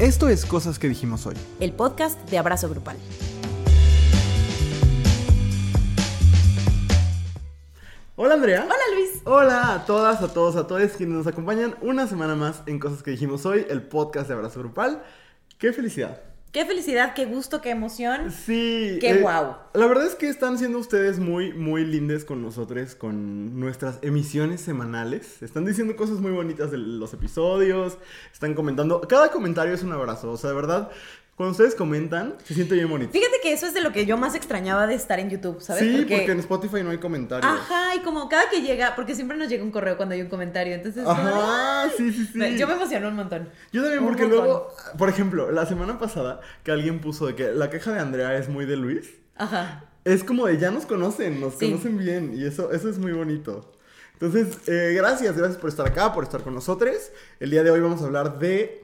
Esto es Cosas que dijimos hoy. El podcast de Abrazo Grupal. Hola Andrea. Hola Luis. Hola a todas, a todos, a todos quienes nos acompañan una semana más en Cosas que dijimos hoy, el podcast de Abrazo Grupal. ¡Qué felicidad! Qué felicidad, qué gusto, qué emoción. Sí. Qué eh, guau. La verdad es que están siendo ustedes muy, muy lindes con nosotros, con nuestras emisiones semanales. Están diciendo cosas muy bonitas de los episodios, están comentando. Cada comentario es un abrazo, o sea, de verdad, cuando ustedes comentan, se siente bien bonito. Fíjate que eso es de lo que yo más extrañaba de estar en YouTube, ¿sabes? Sí, porque... en Spotify no hay comentarios. Ajá, y como cada que llega, porque siempre nos llega un correo cuando hay un comentario, entonces... como, Ajá, sí, sí, sí. Yo me emociono un montón. Yo también, porque luego, por ejemplo, la semana pasada que alguien puso de que la queja de Andrea es muy de Luis, Ajá. es como de ya nos conocen, nos Sí. conocen bien y eso, eso es muy bonito. Entonces, eh, gracias, gracias por estar acá, por estar con nosotros. El día de hoy vamos a hablar de...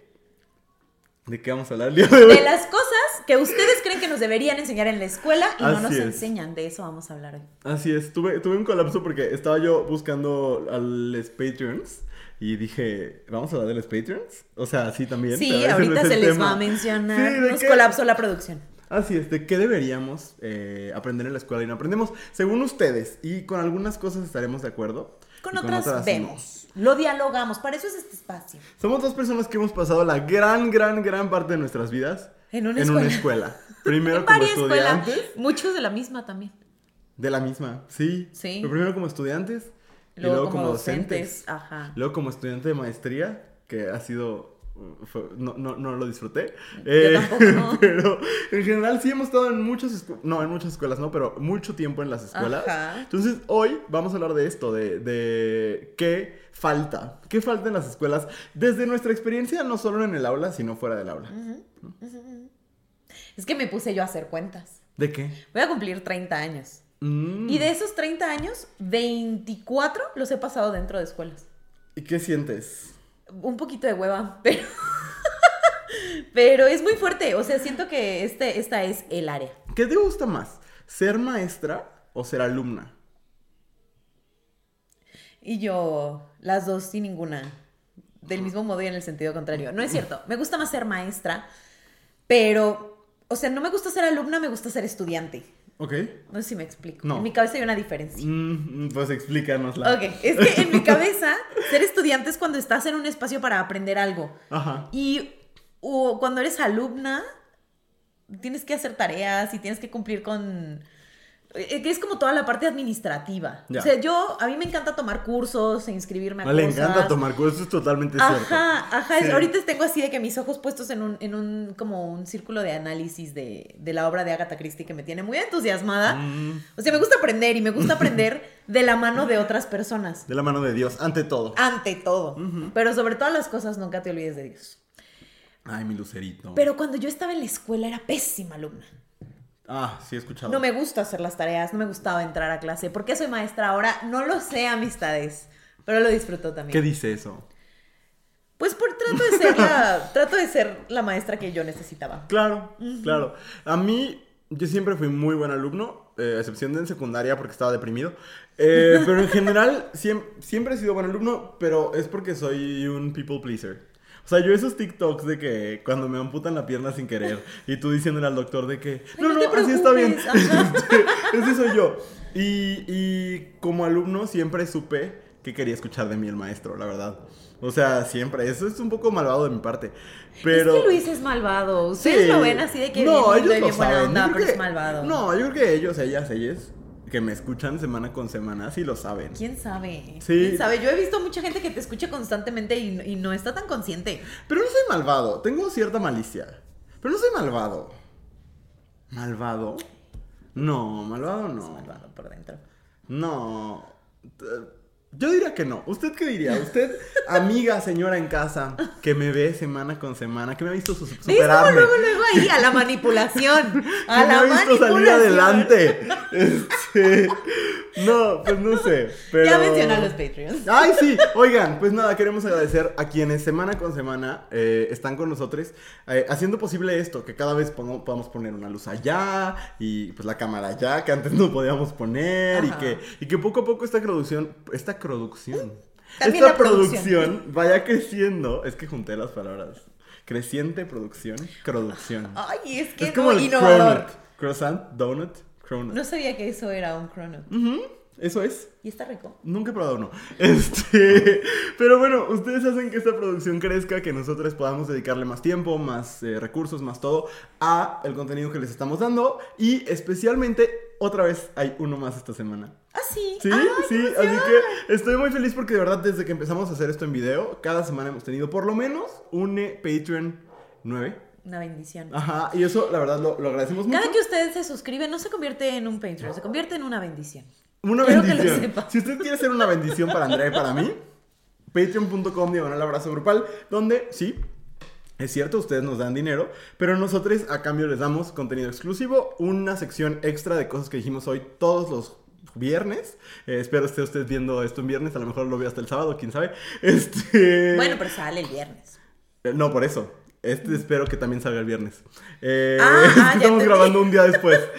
¿De qué vamos a hablar el día de hoy? De las cosas que ustedes creen que nos deberían enseñar en la escuela y no nos es. enseñan, de eso vamos a hablar hoy. Así es, tuve, tuve un colapso porque estaba yo buscando a los Patreons y dije, ¿vamos a hablar de los Patreons? O sea, sí también. Sí, ahorita se les tema. va a mencionar. Sí, ¿de nos qué? colapsó la producción. Así es, ¿de qué deberíamos eh, aprender en la escuela y no aprendemos? Según ustedes, y con algunas cosas estaremos de acuerdo. Con otras no. Lo dialogamos, para eso es este espacio. Somos dos personas que hemos pasado la gran, gran, gran parte de nuestras vidas En una escuela. escuela. Primero En como varias escuelas. estudiantes Muchos de la misma también. de la misma, sí. Sí. Pero primero como estudiantes y Luego, luego como, como docentes. docentes. Ajá. Luego como estudiante de maestría, que ha sido... uh, no, no, no lo disfruté. tampoco, no. Pero en general sí hemos estado en muchas escuelas, no, en muchas escuelas no, pero mucho tiempo en las escuelas. Ajá. Entonces hoy vamos a hablar de esto, de, de qué falta, qué falta en las escuelas, desde nuestra experiencia, no solo en el aula, sino fuera del aula. Es que me puse yo a hacer cuentas. ¿De qué? Voy a cumplir 30 años. Mm. Y de esos 30 años, 24 los he pasado dentro de escuelas. ¿Y qué sientes? Un poquito de hueva, pero. pero es muy fuerte. O sea, siento que este, esta es el área. ¿Qué te gusta más? ¿Ser maestra o ser alumna? Y yo, las dos sin ninguna. Del mismo modo y en el sentido contrario. No es cierto. Me gusta más ser maestra, pero, o sea, no me gusta ser alumna, me gusta ser estudiante. ¿Ok? No sé si me explico. No. En mi cabeza hay una diferencia. Mm, pues explícanosla. Ok, es que en mi cabeza, ser estudiante es cuando estás en un espacio para aprender algo. Ajá. Y o cuando eres alumna, tienes que hacer tareas y tienes que cumplir con... eh, que Es como toda la parte administrativa. Ya. O sea, yo, a mí me encanta tomar cursos e inscribirme a Ah, le encanta tomar cursos, eso es totalmente cierto. Ajá, ajá. es- Sí. ahorita tengo así de que mis ojos puestos en un, en un como un círculo de análisis de, de la obra de Agatha Christie que me tiene muy entusiasmada. Mm, O sea, me gusta aprender y me gusta aprender de la mano de otras personas. de la mano de Dios, ante todo. Ante todo. Pero sobre todas las cosas, nunca te olvides de Dios. Ay, mi lucerito. Pero cuando yo estaba en la escuela era pésima alumna. Ah, sí he escuchado. No me gusta hacer las tareas, no me gustaba entrar a clase. ¿Por qué soy maestra ahora? No lo sé, amistades. Pero lo disfruto también. ¿Qué dice eso? Pues por trato de ser la, trato de ser la maestra que yo necesitaba. Claro, claro. A mí, yo siempre fui muy buen alumno, eh, a excepción de en secundaria porque estaba deprimido. Eh, pero en general, siem- siempre he sido buen alumno, pero es porque soy un people pleaser. O sea, yo esos TikToks de que cuando me amputan la pierna sin querer y tú diciéndole al doctor de que, no, no no, así está bien. ajá. Ese soy yo. Y, y como alumno siempre supe que quería escuchar de mí el maestro, la verdad. O sea, siempre. Eso es un poco malvado de mi parte. Pero... Es que Luis es malvado. Ustedes Sí. lo ven así de que no, bien ellos lo bien buena onda, pero que- es malvado. No, yo creo que ellos, ellas, ellas, que me escuchan semana con semana, sí lo saben. ¿Quién sabe? Sí. ¿Quién sabe? Yo he visto mucha gente que te escucha constantemente y, y no está tan consciente. Pero no soy malvado, tengo cierta malicia. Pero no soy malvado. ¿Malvado? No, malvado Es no. malvado por dentro. No. Yo diría que no. ¿Usted qué diría? Usted, amiga, señora en casa, que me ve semana con semana, que me ha visto su- ¿Ves cómo superarme. luego, luego ahí? A la manipulación. A que me la ha visto salir manipulación. adelante. Este, no, pues no sé. Pero... Ya menciona a los Patreons. Ay, sí. Oigan, pues nada, queremos agradecer a quienes semana con semana eh, están con nosotros eh, haciendo posible esto, que cada vez podamos poner una luz allá y pues la cámara allá, que antes no podíamos poner y que, y que poco a poco esta producción, esta producción, También esta la producción. producción vaya creciendo. Es que junté las palabras. Creciente producción. Producción. Ay, es que es como el innovador. cronut. Croissant, donut, cronut. No sabía que eso era un cronut. Eso es. Y está rico. Nunca he probado uno. Este, pero bueno, ustedes hacen que esta producción crezca, que nosotros podamos dedicarle más tiempo, más eh, recursos, más todo a el contenido que les estamos dando y especialmente otra vez hay uno más esta semana. Ah, sí. Sí, Ay, sí, así que estoy muy feliz porque de verdad desde que empezamos a hacer esto en video, cada semana hemos tenido por lo menos un eh, Patreon 9. Una bendición. Ajá, y eso la verdad lo, lo agradecemos mucho. Cada que usted se suscribe no se convierte en un Patreon, se convierte en una bendición. Una Quiero que lo bendición. sepa. Si usted quiere ser una bendición para Andrea y para mí, patreon.com diagonal abrazo grupal, donde sí, es cierto, ustedes nos dan dinero, pero nosotros a cambio les damos contenido exclusivo, una sección extra de cosas que dijimos hoy todos los viernes. Eh, espero esté usted viendo esto en viernes, a lo mejor lo veo hasta el sábado, quién sabe. Este... Bueno, pero sale el viernes. Eh, No, por eso. Este espero que también salga el viernes. Eh, Ah, ah, estamos grabando un día después.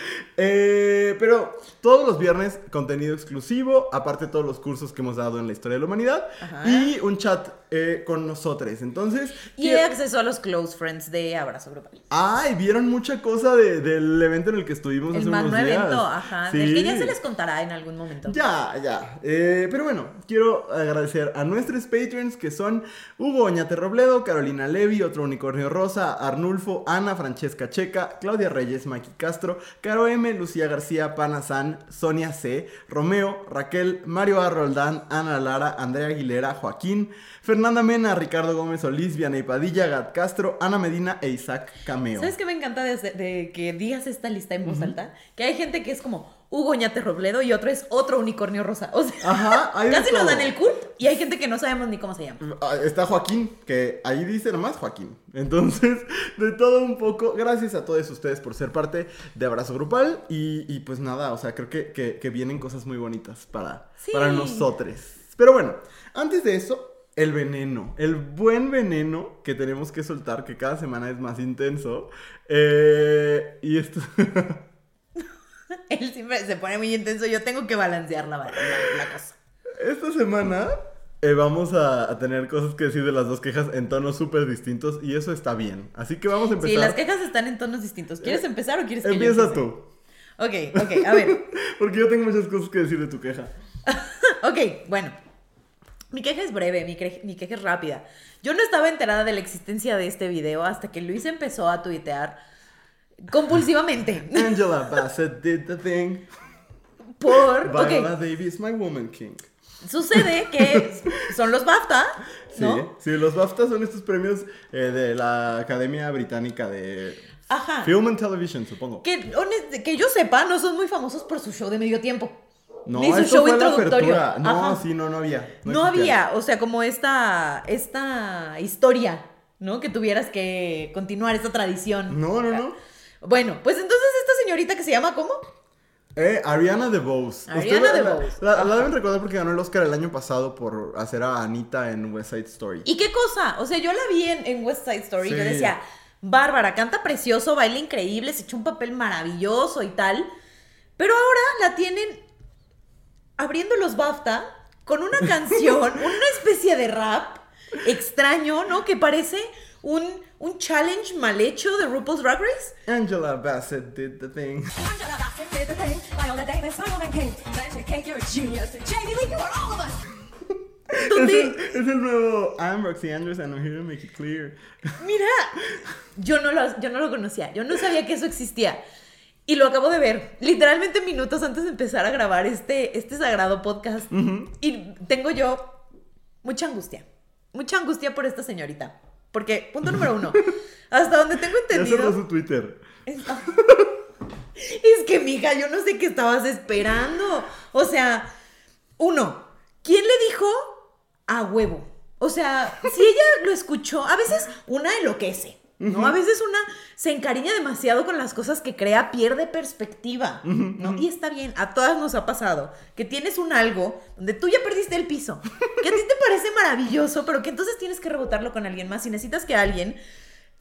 Eh, pero todos los viernes, contenido exclusivo, aparte de todos los cursos que hemos dado en la historia de la humanidad, Ajá. y un chat eh, con nosotros. Entonces, Y quiero- acceso a los close friends de Abrazo Grupal. Ay, vieron mucha cosa de- del evento en el que estuvimos El hace unos días. evento, ajá. Sí. Del que ya se les contará en algún momento. Ya, ya. Eh, pero bueno, quiero agradecer a nuestros patrons que son Hugo Oñate Robledo, Carolina Levi, otro unicornio rosa, Arnulfo, Ana Francesca Checa, Claudia Reyes, Maki Castro, Caro M, Lucía García, Pana San, Sonia C, Romeo, Raquel, Mario A. Roldán, Ana Lara, Andrea Aguilera, Joaquín, Fernanda Mena, Ricardo Gómez Solís, Vianey Padilla, Gat Castro, Ana Medina e Isaac Cameo. ¿Sabes qué me encanta de, de que digas esta lista en voz alta? Que hay gente que es como Hugo Ñate Robledo y otro es otro unicornio rosa. O sea, Ajá, casi nos dan el culp y hay gente que no sabemos ni cómo se llama. Ah, Está Joaquín, que ahí dice nomás Joaquín. Entonces, de todo un poco, gracias a todos ustedes por ser parte de Abrazo Grupal. Y, y pues nada, o sea, creo que, que- que vienen cosas muy bonitas para, Sí. para nosotros. Pero bueno, antes de eso, el veneno. El buen veneno que tenemos que soltar, que cada semana es más intenso. Eh, y esto... Él siempre se pone muy intenso. Yo tengo que balancear la, la- la cosa. Esta semana eh, vamos a, a tener cosas que decir de las dos quejas en tonos súper distintos y eso está bien. Así que vamos a empezar. Sí, las quejas están en tonos distintos. ¿Quieres empezar o quieres que Empieza tú. Ok, ok, a ver. Porque yo tengo muchas cosas que decir de tu queja. Ok, bueno. Mi queja es breve, mi, queja es rápida. Yo no estaba enterada de la existencia de este video hasta que Luis empezó a tuitear compulsivamente. Angela Bassett did the thing. Por. Viola Ok, Davis, my woman king. sucede que son los BAFTA, Sí, ¿no? sí, los BAFTA son estos premios eh, de la Academia Británica de Ajá. Film and Television, supongo. Que, que yo sepa, no son muy famosos por su show de medio tiempo. No, Ni su esto show fue introductorio. No, Ajá. sí, no, no había. No, había, o sea, como esta, esta historia, ¿no? Que tuvieras que continuar esta tradición. No, no, no. Bueno, pues entonces esta señorita que se llama ¿cómo? Eh, Ariana DeBose. Ariana la- DeBose. La, la deben recordar porque ganó el Oscar el año pasado por hacer a Anita en West Side Story. ¿Y qué cosa? O sea, yo la vi en, en West Side Story y yo decía, Bárbara, canta precioso, baila increíble, se echó un papel maravilloso y tal. Pero ahora la tienen abriendo los BAFTA con una canción, una especie de rap extraño, ¿no? Que parece un, un challenge mal hecho de RuPaul's Drag Race. Angela Bassett did the thing. Angela Bassett did the thing. Viola Davis, my woman king. Betcha Cake, you're a genius. Jamie Lee, you are all of us. Es el, es el nuevo I'm Roxy Andrews and I'm here to make it clear. mira, yo no, lo, yo no lo conocía, yo no sabía que eso existía. Y lo acabo de ver, literalmente minutos antes de empezar a grabar este, este sagrado podcast. Y tengo yo mucha angustia, mucha angustia por esta señorita. Porque, punto número uno, hasta donde tengo Ya cerró entendido... su Twitter. Es que, mija, yo no sé qué estabas esperando. O sea, uno, ¿quién le dijo a huevo? O sea, si ella lo escuchó, a veces una enloquece, ¿no? A veces una se encariña demasiado con las cosas que crea, pierde perspectiva, ¿no? Y está bien, a todas nos ha pasado, que tienes un algo donde tú ya perdiste el piso, que a ti te parece maravilloso, pero que entonces tienes que rebotarlo con alguien más y necesitas que alguien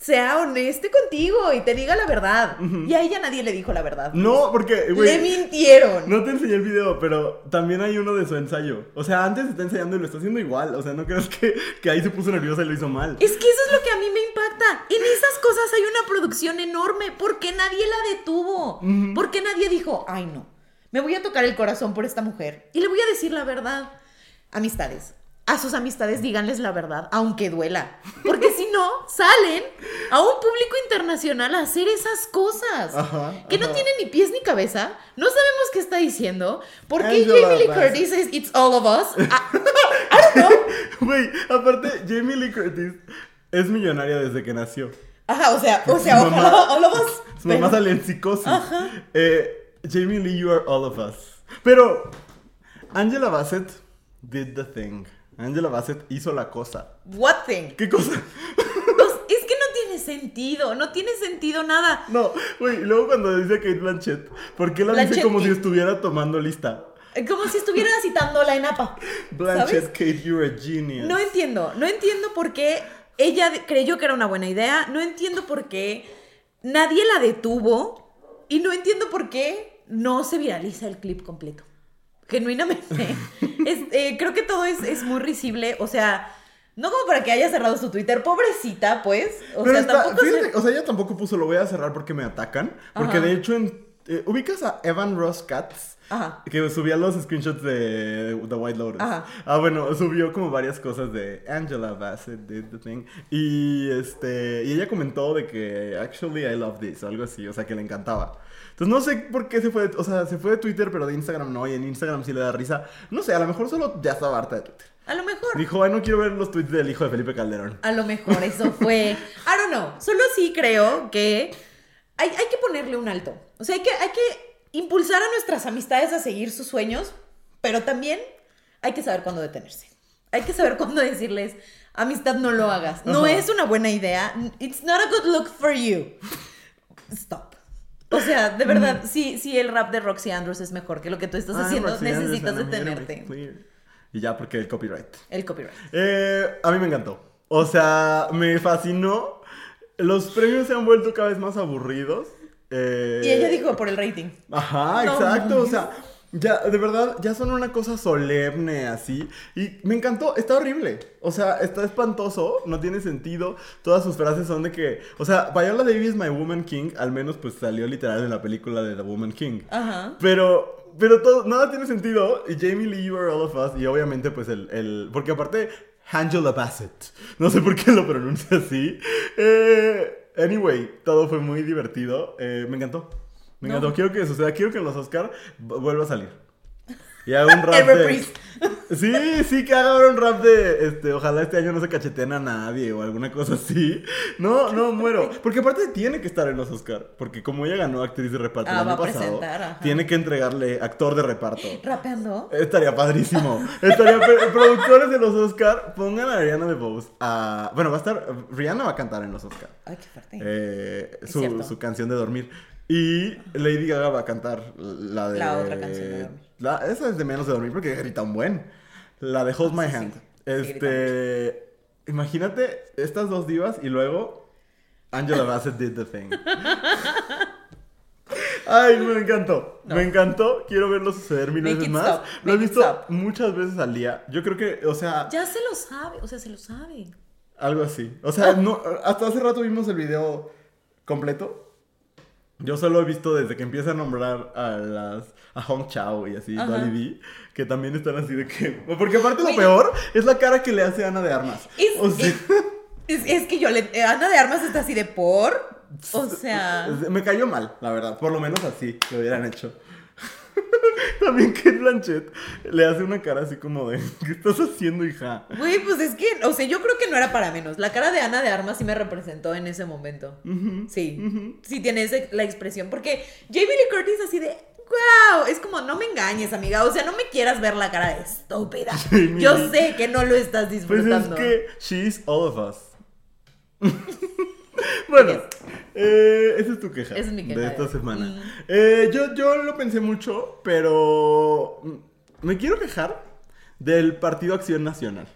sea honesto contigo y te diga la verdad. Y a ella nadie le dijo la verdad. No, porque, le güey. mintieron. No te enseñé el video, pero también hay uno de su ensayo. O sea, antes está ensayando y lo está haciendo igual. O sea, no creas que, que ahí se puso nerviosa y lo hizo mal. Es que eso es lo que a mí me impacta. En esas cosas hay una producción enorme. ¿Por qué nadie la detuvo? ¿Por qué nadie dijo, ay no, me voy a tocar el corazón por esta mujer y le voy a decir la verdad? Amistades. A sus amistades díganles la verdad, aunque duela. Porque si no, salen a un público internacional a hacer esas cosas. Ajá, que no ajá. tienen ni pies ni cabeza. No sabemos qué está diciendo. ¿Por qué Jamie Lee. Curtis es It's All of Us? Ah, I don't know. Güey, aparte, Jamie Lee Curtis es millonaria desde que nació. Ajá, o sea, o sea, Su mamá- ojalá all of us. Su mamá pero- sale en psicosis. Ajá. Eh, Jamie Lee, you are all of us. Pero Angela Bassett did the thing. Angela Bassett hizo la cosa. What thing? ¿Qué cosa? Pues, es que no tiene sentido, no tiene sentido nada. No, güey, y luego cuando dice Kate Blanchett, ¿por qué la Blanchett, dice como si estuviera tomando lista? Eh, Como si estuviera citando la ENAPA. Blanchett, ¿Sabes? Kate, you're a genius. No entiendo, no entiendo por qué ella creyó que era una buena idea, no entiendo por qué nadie la detuvo y no entiendo por qué no se viraliza el clip completo. Genuinamente. Es, eh, creo que todo es, es muy risible, o sea, no como para que haya cerrado su Twitter, pobrecita, pues. O Pero sea, está, tampoco se- o sea, ella tampoco puso lo voy a cerrar porque me atacan. Porque Ajá. de hecho, en, eh, ubicas a Evan Ross Katz. Ajá. Que subía los screenshots de The White Lotus. Ajá. Ah, bueno, subió como varias cosas de Angela Bassett did the thing. Y este. Y ella comentó de que actually I love this, o algo así, o sea que le encantaba. Entonces no sé por qué se fue, de- o sea, se fue de Twitter, pero de Instagram no, y en Instagram sí le da risa. No sé, a lo mejor solo ya estaba harta de Twitter. A lo mejor. Dijo, ay, no quiero ver los tweets del hijo de Felipe Calderón. A lo mejor eso fue. I don't know. Solo sí creo que hay, hay que ponerle un alto. O sea, hay que, hay que impulsar a nuestras amistades a seguir sus sueños, pero también hay que saber cuándo detenerse. Hay que saber cuándo decirles, amistad, no lo hagas. No Ajá. es una buena idea. It's not a good look for you. Stop. O sea, de verdad, sí, sí, el rap de Roxy Andrews es mejor que lo que tú estás Ay, haciendo. Roxy Necesitas detenerte. Y ya, porque el copyright. El copyright. Eh, a mí me encantó. O sea, me fascinó. Los premios se han vuelto cada vez más aburridos. Eh, Y ella dijo por el rating. Ajá, No exacto. O sea, ya, de verdad, ya son una cosa solemne así. Y me encantó, está horrible. O sea, está espantoso, no tiene sentido. Todas sus frases son de que. O sea, Viola Davis, My Woman King, al menos pues salió literal en la película de The Woman King. Ajá. Pero, pero todo, nada tiene sentido. Y Jamie Lee, You Are All of Us. Y obviamente, pues el. el porque aparte, Angela Bassett. No sé por qué lo pronuncia así. Eh, anyway, todo fue muy divertido. Eh, me encantó. Me No. encantó. Quiero que suceda. Quiero que en los Oscar vuelva a salir. Y haga un rap de. Sí, sí, que haga un rap de. Este, ojalá este año no se cacheteen a nadie o alguna cosa así. No, no, muero. Porque aparte tiene que estar en los Oscar. Porque como ella ganó actriz de reparto Ah, el va año a pasado, tiene que entregarle actor de reparto. ¿Rapeando? Estaría padrísimo. Estaría productores de los Oscar, pongan a Ariana DeBose a bueno, va a estar Rihanna va a cantar en los Oscar. Ay, qué fuerte. Eh, su, su canción de dormir y Lady Gaga va a cantar la de La otra canción de dormir. la- esa es de menos de dormir porque grita un buen. La de Hold My sí, Hand. sí. Este, imagínate estas dos divas y luego Angela Bassett did the thing. Ay, me encantó. No. Me encantó. Quiero verlo suceder mil Make veces más. stop. Lo he visto stop. muchas veces al día. Yo creo que, o sea, Ya se lo sabe, o sea, se lo sabe. algo así. O sea, no, hasta hace rato vimos el video completo. Yo solo he visto desde que empieza a nombrar a las a Hong Chao y así. Dolly B, que también están así de que. Porque aparte lo peor es la cara que le hace Ana de Armas. Es, o sea, es, es- es que yo le. eh, Ana de Armas está así de por. O sea. me cayó mal, la verdad. Por lo menos así lo hubieran hecho. También Kate Blanchett le hace una cara así como de ¿Qué estás haciendo, hija? Güey, pues es que, o sea, yo creo que no era para menos. La cara de Ana de Armas sí me representó en ese momento. Sí, sí tiene ese- la expresión. Porque Jamie Lee Curtis así de, wow, es como, no me engañes, amiga. O sea, no me quieras ver la cara de estúpida. Jamie Yo sé que no lo estás Pues disfrutando. es que she's all of us. bueno, eh, esa es tu queja, es mi queja. de esta semana. Mm. Eh, yo, yo lo pensé mucho, pero me quiero quejar del Partido Acción Nacional.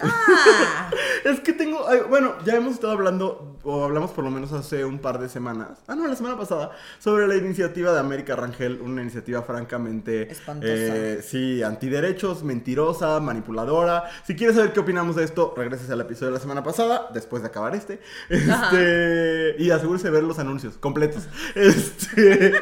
Ah, Es que tengo, bueno, ya hemos estado hablando, o hablamos por lo menos hace un par de semanas, ah, no, la semana pasada, sobre la iniciativa de América Rangel, una iniciativa francamente, Espantosa. eh, sí, antiderechos, mentirosa, manipuladora. Si quieres saber qué opinamos de esto, regreses al episodio de la semana pasada, después de acabar este, este, y asegúrese de ver los anuncios completos. Este,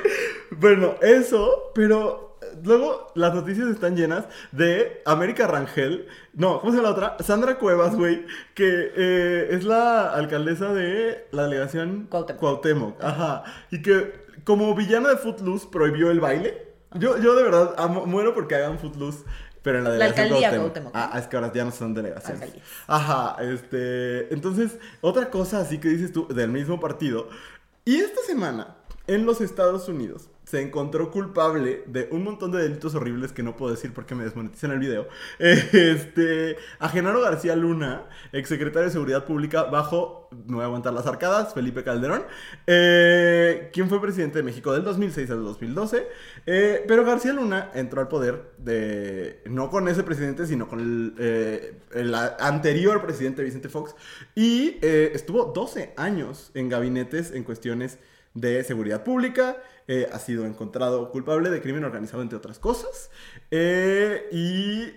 bueno, eso, pero luego las noticias están llenas de América Rangel. No, ¿cómo se llama la otra? Sandra Cuevas, güey, que eh, es la alcaldesa de la delegación Cuauhtémoc. Cuauhtémoc. Ajá. Y que como villana de Footloose prohibió el baile. Yo, yo de verdad amo- muero porque hagan Footloose. Pero en la La delegación alcaldía Cuauhtémoc. Cuauhtémoc, Ah, es que ahora ya no son delegaciones. Alcaldía. Ajá, este. Entonces, otra cosa así que dices tú del mismo partido. Y esta semana, en los Estados Unidos, se encontró culpable de un montón de delitos horribles que no puedo decir porque me desmonetizan el video. Este. A Genaro García Luna, exsecretario de Seguridad Pública, bajo. Me voy a aguantar las arcadas, Felipe Calderón. Eh, quien fue presidente de México del 2006 al 2012. Eh, pero García Luna entró al poder de. No con ese presidente, sino con el, eh, el anterior presidente Vicente Fox. Y estuvo 12 años en gabinetes en cuestiones de seguridad pública. eh, ha sido encontrado culpable de crimen organizado, entre otras cosas. Eh, y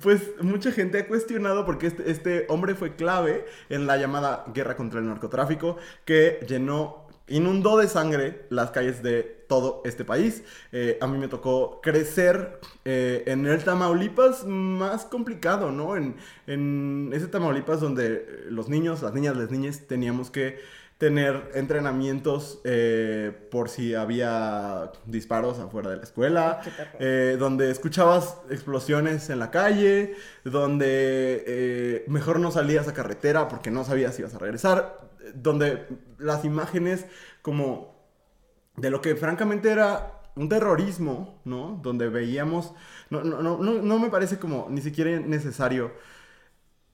pues mucha gente ha cuestionado porque este, este hombre fue clave en la llamada guerra contra el narcotráfico que llenó, inundó de sangre las calles de todo este país. Eh, a mí me tocó crecer en el Tamaulipas más complicado, ¿no? En, en ese Tamaulipas donde los niños, las niñas, las niñas teníamos que tener entrenamientos eh, por si había disparos afuera de la escuela, eh, donde escuchabas explosiones en la calle, donde eh, mejor no salías a carretera porque no sabías si ibas a regresar, donde las imágenes como de lo que francamente era un terrorismo, ¿no? Donde veíamos, no, no, no, no, no me parece como ni siquiera necesario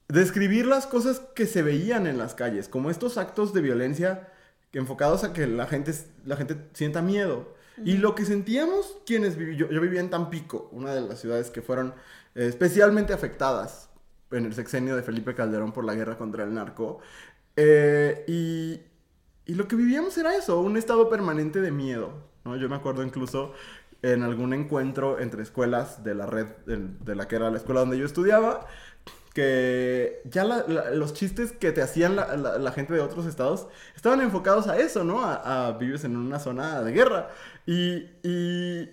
describir las cosas que se veían en las calles, como estos actos de violencia enfocados a que la gente, la gente sienta miedo. Y lo que sentíamos quienes viví, yo, yo vivía en Tampico, una de las ciudades que fueron eh, especialmente afectadas en el sexenio de Felipe Calderón por la guerra contra el narco. Eh, y, y lo que vivíamos era eso, un estado permanente de miedo. ¿no? Yo me acuerdo incluso en algún encuentro entre escuelas de la red de, de la que era la escuela donde yo estudiaba, que ya la- la- los chistes que te hacían la, la- gente de otros estados estaban enfocados a eso, ¿no? A, a vives en una zona de guerra. Y, y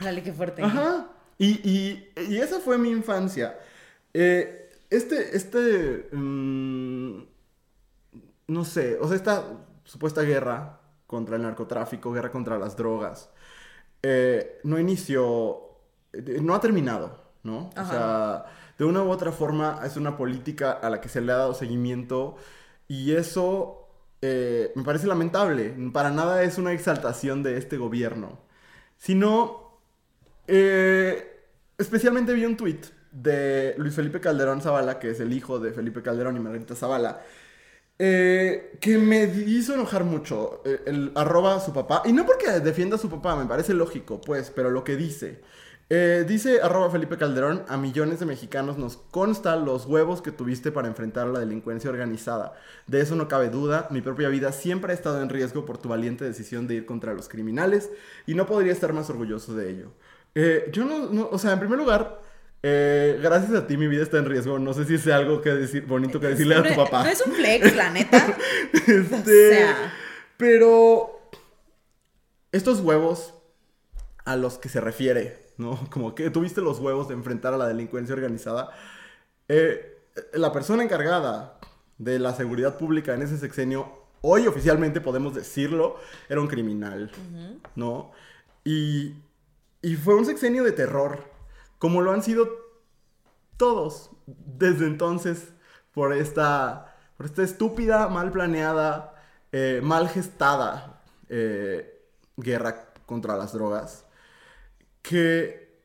Órale, qué fuerte. Ajá. Y, y, y esa fue mi infancia. Eh, este, este, mm, no sé, o sea, esta supuesta guerra contra el narcotráfico, guerra contra las drogas, eh, no inició, no ha terminado, ¿no? O Ajá. sea, de una u otra forma es una política a la que se le ha dado seguimiento y eso eh, me parece lamentable. Para nada es una exaltación de este gobierno, sino eh, especialmente vi un tweet de Luis Felipe Calderón Zavala, que es el hijo de Felipe Calderón y Margarita Zavala, eh, que me hizo enojar mucho. el arroba a su papá, y no porque defienda a su papá, me parece lógico, pues, pero lo que dice. Eh, dice arroba Felipe Calderón, a millones de mexicanos nos consta los huevos que tuviste para enfrentar a la delincuencia organizada. De eso no cabe duda, mi propia vida siempre ha estado en riesgo por tu valiente decisión de ir contra los criminales y no podría estar más orgulloso de ello. Eh, yo no, no- o sea, en primer lugar, eh, gracias a ti mi vida está en riesgo. No sé si es algo que decir, bonito que decirle a tu papá. No es un flex, la neta. Este, O sea. Pero estos huevos a los que se refiere, ¿no? Como que tuviste los huevos de enfrentar a la delincuencia organizada. Eh, la persona encargada de la seguridad pública en ese sexenio, hoy oficialmente podemos decirlo, era un criminal, ¿no? Y, y fue un sexenio de terror, como lo han sido todos desde entonces por esta, por esta estúpida, mal planeada, eh, mal gestada eh, guerra contra las drogas, que,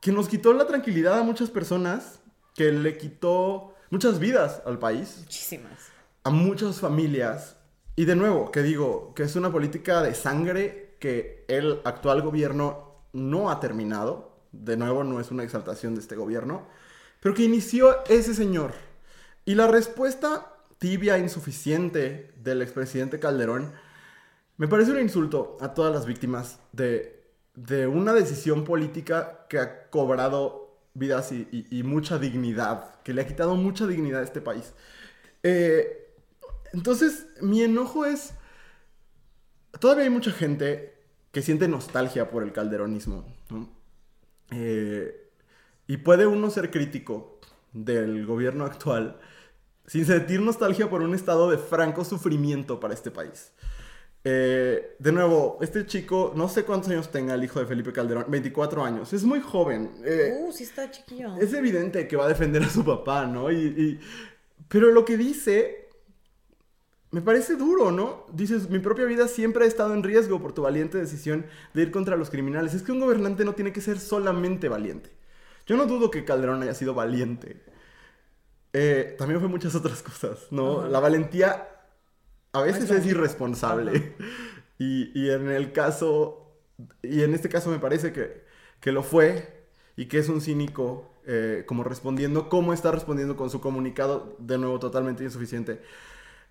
que nos quitó la tranquilidad a muchas personas, que le quitó muchas vidas al país Muchísimas. a muchas familias. Y de nuevo, que digo, que es una política de sangre que el actual gobierno no ha terminado. De nuevo, no es una exaltación de este gobierno. Pero que inició ese señor. Y la respuesta tibia, insuficiente del expresidente Calderón, me parece un insulto a todas las víctimas de, de una decisión política que ha cobrado vidas y, mucha dignidad, que le ha quitado mucha dignidad a este país. Eh, entonces, mi enojo es, todavía hay mucha gente que siente nostalgia por el calderonismo, ¿no? Eh, y puede uno ser crítico del gobierno actual sin sentir nostalgia por un estado de franco sufrimiento para este país. Eh, de nuevo, este chico, no sé cuántos años tenga el hijo de Felipe Calderón, 24 años, es muy joven. eh, Uh, sí está chiquillo. es evidente que va a defender a su papá, ¿no? Y, y- pero lo que dice me parece duro, ¿no? Dices, mi propia vida siempre ha estado en riesgo por tu valiente decisión de ir contra los criminales. Es que un gobernante no tiene que ser solamente valiente. Yo no dudo que Calderón haya sido valiente. Eh, también fue muchas otras cosas, ¿no? La valentía a veces Es irresponsable. Y, y en el caso, y en este caso me parece que, que lo fue y que es un cínico eh, como respondiendo, cómo está respondiendo con su comunicado, de nuevo totalmente insuficiente,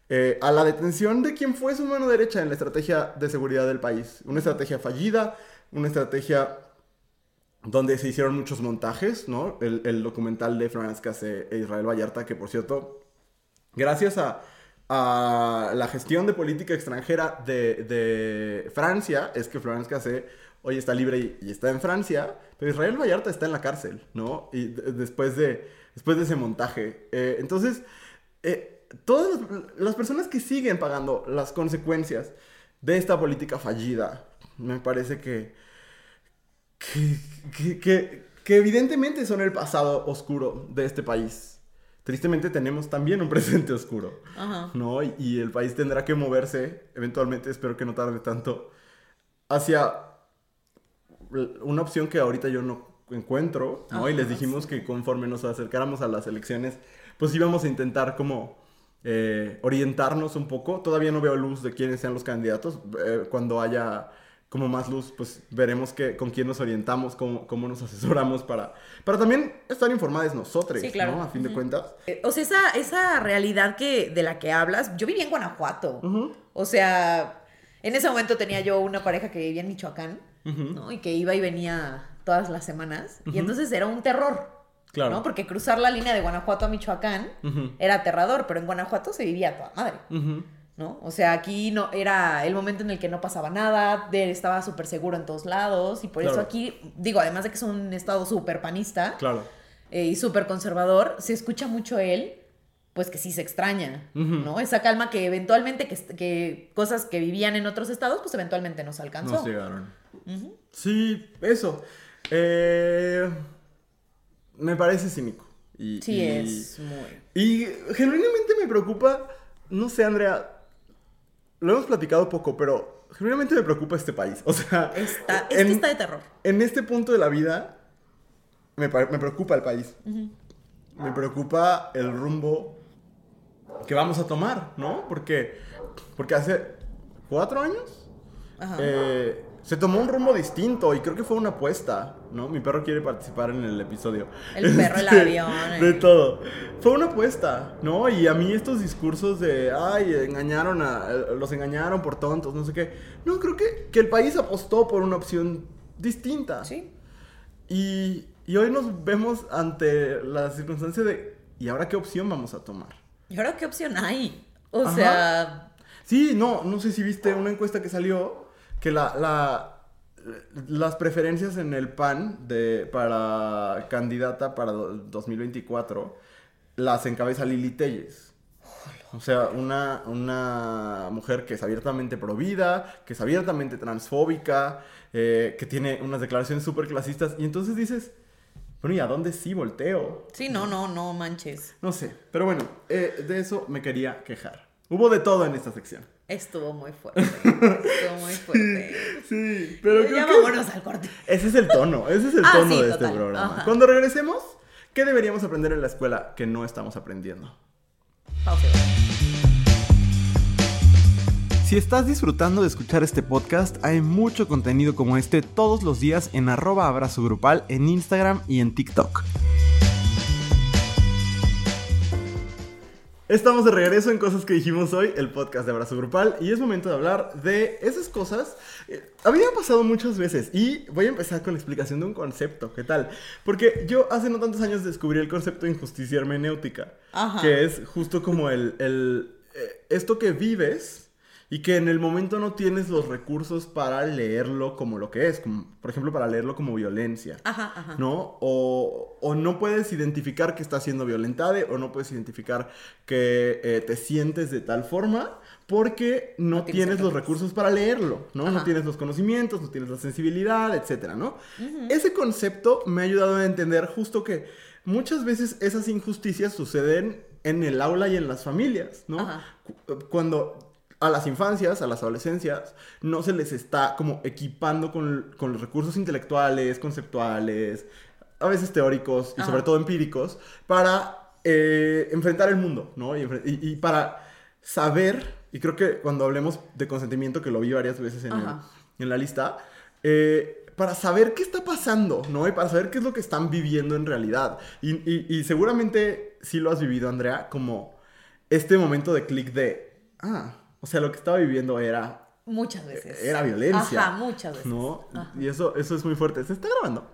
eh, a la detención de quien fue su mano derecha en la estrategia de seguridad del país. Una estrategia fallida, una estrategia donde se hicieron muchos montajes, ¿no? El, el documental de Florence Cassé e Israel Vallarta, que por cierto, gracias a, a la gestión de política extranjera de, de Francia, es que Florence Cassé hoy está libre y, está en Francia, pero Israel Vallarta está en la cárcel, ¿no? Y de- después, de, después de ese montaje. Eh, entonces, eh, todas las, personas que siguen pagando las consecuencias de esta política fallida, me parece que, que- que evidentemente son el pasado oscuro de este país. Tristemente tenemos también un presente oscuro, Ajá. ¿no? Y, y el país tendrá que moverse, eventualmente, espero que no tarde tanto, hacia una opción que ahorita yo no encuentro, ¿no? y les dijimos que conforme nos acercáramos a las elecciones, pues íbamos a intentar como eh, orientarnos un poco. Todavía no veo luz de quiénes sean los candidatos. Eh, cuando haya como más luz, pues veremos que, con quién nos orientamos, cómo, cómo nos asesoramos para, para también estar informados nosotros, Sí, claro. ¿no? A fin de cuentas. Eh, O sea, esa, esa realidad que, de la que hablas, yo vivía en Guanajuato. O sea, en ese momento tenía yo una pareja que vivía en Michoacán. ¿no? Y que iba y venía todas las semanas. Y entonces era un terror. Claro. ¿no? Porque cruzar la línea de Guanajuato a Michoacán era aterrador, pero en Guanajuato se vivía a toda madre. ¿No? O sea, aquí no era el momento en el que no pasaba nada, estaba súper seguro en todos lados y por eso aquí, digo, además de que es un estado súper panista Claro. eh, y súper conservador, se escucha mucho él, pues que sí se extraña. ¿no? Esa calma que eventualmente, que, que cosas que vivían en otros estados, pues eventualmente nos alcanzó. Nos llegaron. Sí, eso. Eh, me parece cínico. Y, Sí, y- es muy... Y genuinamente me preocupa, no sé, Andrea, lo hemos platicado poco, pero genuinamente me preocupa este país. O sea, Está, es en, que está de terror. en este punto de la vida me, me preocupa el país. Me preocupa el rumbo que vamos a tomar, ¿no? Porque, porque hace cuatro años Ajá. eh, se tomó un rumbo distinto y creo que fue una apuesta, ¿no? Mi perro quiere participar en el episodio. El perro, el Este, avión, De todo. Fue una apuesta, ¿no? Y a mí estos discursos de, ay, engañaron a, los engañaron por tontos, no sé qué. No, creo que, que el país apostó por una opción distinta. Sí. Y, y hoy nos vemos ante la circunstancia de, ¿y ahora qué opción vamos a tomar? ¿Y ahora qué opción hay? O Ajá. sea, Sí, no, no sé si viste una encuesta que salió que la, la- las preferencias en el PAN de, para candidata para do- 2024 las encabeza Lili Telles. O sea, una, una mujer que es abiertamente provida, que es abiertamente transfóbica, eh, que tiene unas declaraciones súper clasistas. Y entonces dices, bueno, ¿y a dónde sí volteo? sí, no, no, no manches. No sé, pero bueno, eh, de eso me quería quejar. Hubo de todo en esta sección. Estuvo muy fuerte. Estuvo muy fuerte. Sí, pero creo ya que vámonos al corte. ese es el tono, ese es el Ah, tono sí, de este programa. ajá. Cuando regresemos, ¿qué deberíamos aprender en la escuela que no estamos aprendiendo? Pausa. Si estás disfrutando de escuchar este podcast, hay mucho contenido como este todos los días en arroba abrazo grupal en Instagram y en TikTok. Estamos de regreso en Cosas que dijimos hoy, el podcast de Abrazo Grupal, y es momento de hablar de esas cosas. Eh, había pasado muchas veces, y voy a empezar con la explicación de un concepto, ¿qué tal? Porque yo hace no tantos años descubrí el concepto de injusticia hermenéutica, Ajá. que es justo como el, el, eh, esto que vives y que en el momento no tienes los recursos para leerlo como lo que es, como, por ejemplo, para leerlo como violencia. Ajá, ajá. ¿no? O, o no puedes identificar que estás siendo violentada o no puedes identificar que eh, te sientes de tal forma porque no, No tienes tienes los recursos para leerlo, ¿no? No tienes los conocimientos, no tienes la sensibilidad, etcétera, ¿no? Ese concepto me ha ayudado a entender justo que muchas veces esas injusticias suceden en el aula y en las familias, ¿no? Ajá. Cu- Cuando a las infancias, a las adolescencias, no se les está como equipando con, con los recursos intelectuales, conceptuales, a veces teóricos y Ajá. sobre todo empíricos, para eh, enfrentar el mundo, ¿no? Y, para saber, y creo que cuando hablemos de consentimiento, que lo vi varias veces en, el- en la lista, eh, para saber qué está pasando, ¿no? Y para saber qué es lo que están viviendo en realidad. Y, y- y seguramente sí lo has vivido, Andrea, como este momento de clic de, ah, o sea, lo que estaba viviendo era, Muchas veces. era violencia. Ajá, muchas veces. ¿no? Ajá. Y eso, eso es muy fuerte. ¿Se está grabando?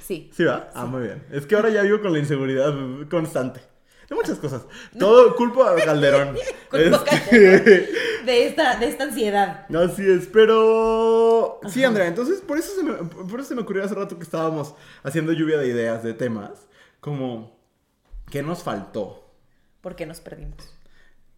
Sí. Sí, va. Ah, muy bien. Es que ahora ya vivo con la inseguridad constante. De muchas cosas. Todo culpa a Calderón. Culpa Este, De esta, de esta ansiedad. Así es, pero... Sí, Andrea, entonces por eso, se me, por eso se me ocurrió hace rato que estábamos haciendo lluvia de ideas, de temas, como... ¿Qué nos faltó? Porque nos perdimos.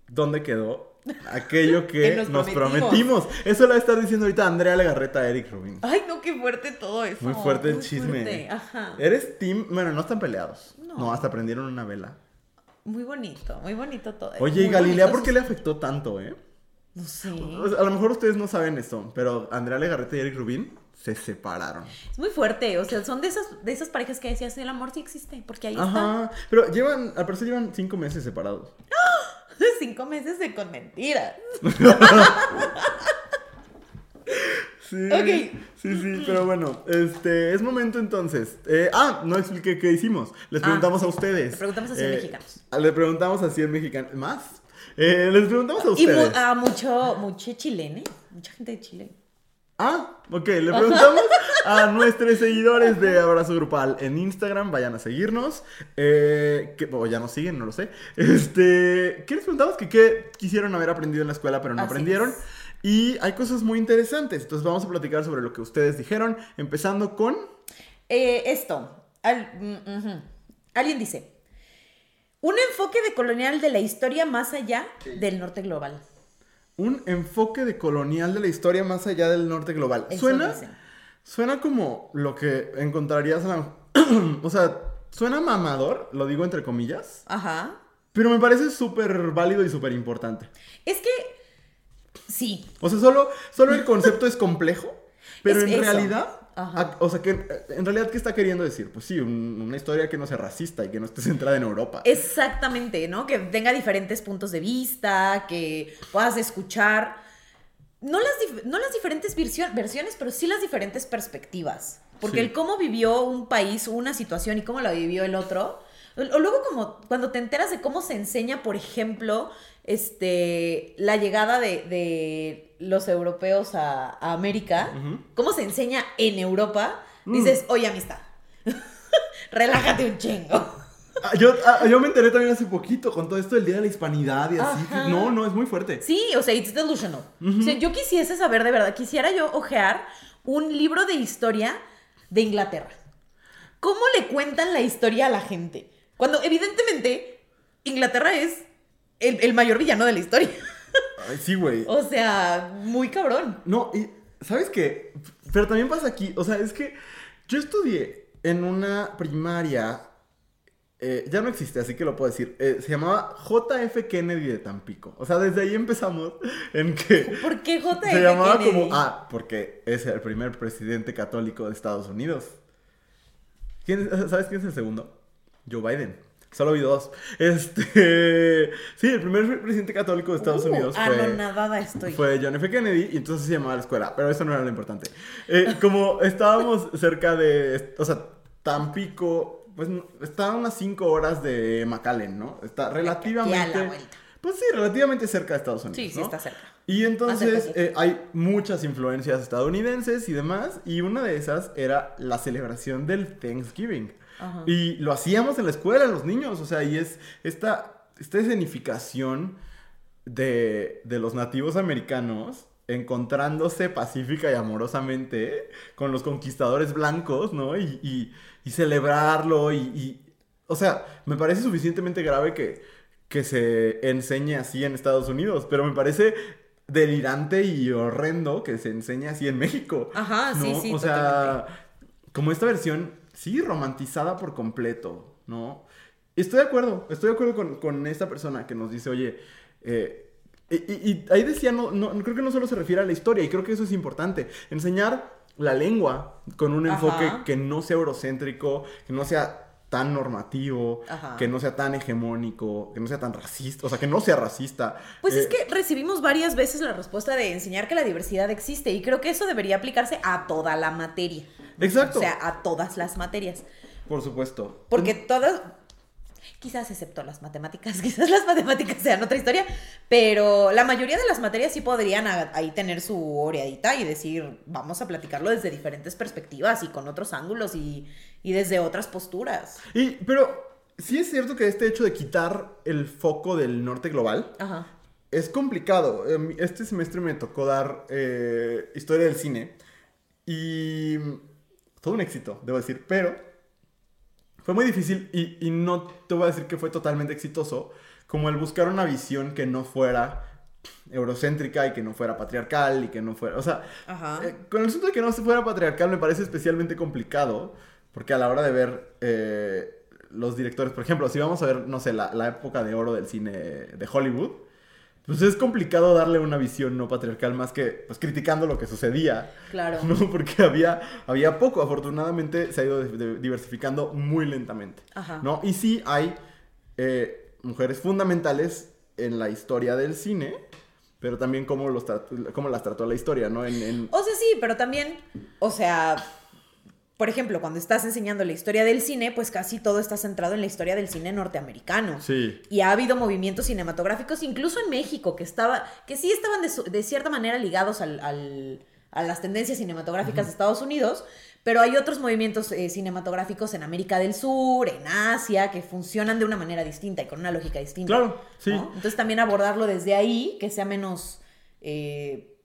¿Dónde quedó aquello que, Que nos nos, prometimos. prometimos? Eso lo va a estar diciendo ahorita Andrea Legarreta a Eric Rubin. Ay, no, qué fuerte todo eso. Muy fuerte el Muy chisme. fuerte, Ajá. ¿Eres team? Bueno, no están peleados. No. No, hasta prendieron una vela. Muy bonito, muy bonito todo. Oye, ¿y Galilea por qué sus- le afectó tanto, eh? No sé. A lo mejor ustedes no saben esto, pero Andrea Legarreta y Eric Rubin se separaron. Es muy fuerte, o sea, son de esas, de esas parejas que decías, el amor sí existe, porque ahí Ajá. Pero llevan, al parecer llevan cinco meses separados. está. Cinco meses de con mentiras. Sí. Ok. Sí, sí, pero bueno, este, es momento entonces. Eh, ah, no expliqué qué hicimos. Les Ah, preguntamos a ustedes. Les preguntamos a 100 Eh, mexicanos. Le preguntamos a 100 mexicanos. ¿Más? Eh, les preguntamos a Y mu- ustedes. a mucho, mucho chileno, mucha gente de Chile. Ah, ok, le preguntamos a nuestros seguidores de Abrazo Grupal en Instagram, vayan a seguirnos, eh, que, o ya nos siguen, no lo sé, este, ¿qué les preguntamos? Que qué quisieron haber aprendido en la escuela pero no Así aprendieron, es. y hay cosas muy interesantes, entonces vamos a platicar sobre lo que ustedes dijeron, empezando con, Eh, esto, al- mm, alguien dice, un enfoque de colonial de la historia más allá del norte global. Un enfoque de colonial de la historia más allá del norte global. Eso Suena, dicen. suena como lo que encontrarías, la- o sea, suena mamador, lo digo entre comillas, Ajá. Pero me parece súper válido y súper importante. Es que, sí, O sea, solo, solo el concepto es complejo, pero Es en eso. realidad, Ajá. o sea, que eh, en realidad, ¿qué está queriendo decir? Pues sí, un- una historia que no sea racista y que no esté centrada en Europa. exactamente, ¿no? Que tenga diferentes puntos de vista, que puedas escuchar, no las, no las diferentes versio- versiones, pero sí las diferentes perspectivas. Porque Sí. el cómo vivió un país, una situación y cómo la vivió el otro. O o luego como cuando te enteras de cómo se enseña, por ejemplo, este, la llegada de, de los europeos a, a América, cómo se enseña en Europa, Mm. dices, oye amistad, relájate un chingo. Ah, yo, ah, yo me enteré también hace poquito con todo esto del Día de la Hispanidad y así. Ajá. No, no, es muy fuerte. Sí, o sea, it's delusional. O sea, yo quisiese saber de verdad, quisiera yo ojear un libro de historia de Inglaterra. ¿Cómo le cuentan la historia a la gente? Cuando evidentemente Inglaterra es el, el mayor villano de la historia. Ay, sí, güey. O sea, muy cabrón. No, y ¿sabes qué? Pero también pasa aquí, o sea, es que yo estudié en una primaria, eh, ya no existe, así que lo puedo decir, eh, se llamaba JF Kennedy de Tampico. O sea, desde ahí empezamos en que ¿Por qué JF se llamaba Kennedy? como, ah, porque es el primer presidente católico de Estados Unidos. ¿Quién, ¿Sabes quién es el segundo? Joe Biden. Solo vi dos. Este. Sí, el primer presidente católico de Estados Uh, Unidos fue. estoy. John F. Kennedy y entonces se llamaba la escuela, pero eso no era lo importante. Eh, como estábamos cerca de, o sea, Tampico pues está a unas 5 horas de McAllen, ¿no? Está relativamente... la vuelta. Pues sí, relativamente cerca de Estados Unidos. Sí, sí ¿no? está cerca. Y entonces eh, hay muchas influencias estadounidenses y demás, y una de esas era la celebración del Thanksgiving. Ajá. Y lo hacíamos en la escuela, los niños, o sea, y es esta, esta escenificación de, de los nativos americanos encontrándose pacífica y amorosamente con los conquistadores blancos, ¿no? Y, y- y celebrarlo y, y- O sea, me parece suficientemente grave que, que se enseñe así en Estados Unidos, pero me parece delirante y horrendo que se enseñe así en México. Ajá, sí, ¿no? sí, O sea, como esta versión, sí, romantizada por completo, ¿no? Estoy de acuerdo, estoy de acuerdo con, con esta persona que nos dice, oye, eh, y, ahí decía, no, no, creo que no solo se refiere a la historia, y creo que eso es importante, enseñar la lengua con un enfoque Ajá. que no sea eurocéntrico, que no sea tan normativo, Ajá. que no sea tan hegemónico, que no sea tan racista, o sea, que no sea racista. Pues Eh, es que recibimos varias veces la respuesta de enseñar que la diversidad existe y creo que eso debería aplicarse a toda la materia. Exacto. O sea, a todas las materias. Por supuesto. Porque todas, quizás excepto las matemáticas, quizás las matemáticas sean otra historia, pero la mayoría de las materias sí podrían ahí tener su oreadita y decir, vamos a platicarlo desde diferentes perspectivas y con otros ángulos y, y desde otras posturas. Y, pero sí es cierto que este hecho de quitar el foco del norte global Ajá. es complicado. Em, Este semestre me tocó dar eh, historia del cine y todo un éxito, debo decir, pero fue muy difícil y, y no te voy a decir que fue totalmente exitoso, como el buscar una visión que no fuera eurocéntrica y que no fuera patriarcal y que no fuera, o sea, Ajá. eh, con el asunto de que no se fuera patriarcal me parece especialmente complicado, porque a la hora de ver eh, los directores, por ejemplo, si vamos a ver, no sé, la, la época de oro del cine de Hollywood, pues es complicado darle una visión no patriarcal más que pues criticando lo que sucedía. Claro. No, porque había, había poco. Afortunadamente se ha ido de- de- diversificando muy lentamente. Ajá. ¿no? Y sí hay eh, mujeres fundamentales en la historia del cine, pero también cómo, los cómo las trató la historia, ¿no? En, en- O sea, sí, pero también, o sea, por ejemplo, cuando estás enseñando la historia del cine, pues casi todo está centrado en la historia del cine norteamericano. Sí. Y ha habido movimientos cinematográficos, incluso en México, que estaba, que sí estaban de, su- de cierta manera ligados al, al- a las tendencias cinematográficas de Estados Unidos, pero hay otros movimientos eh, cinematográficos en América del Sur, en Asia, que funcionan de una manera distinta y con una lógica distinta. Claro, sí. ¿no? Entonces también abordarlo desde ahí, que sea menos eh,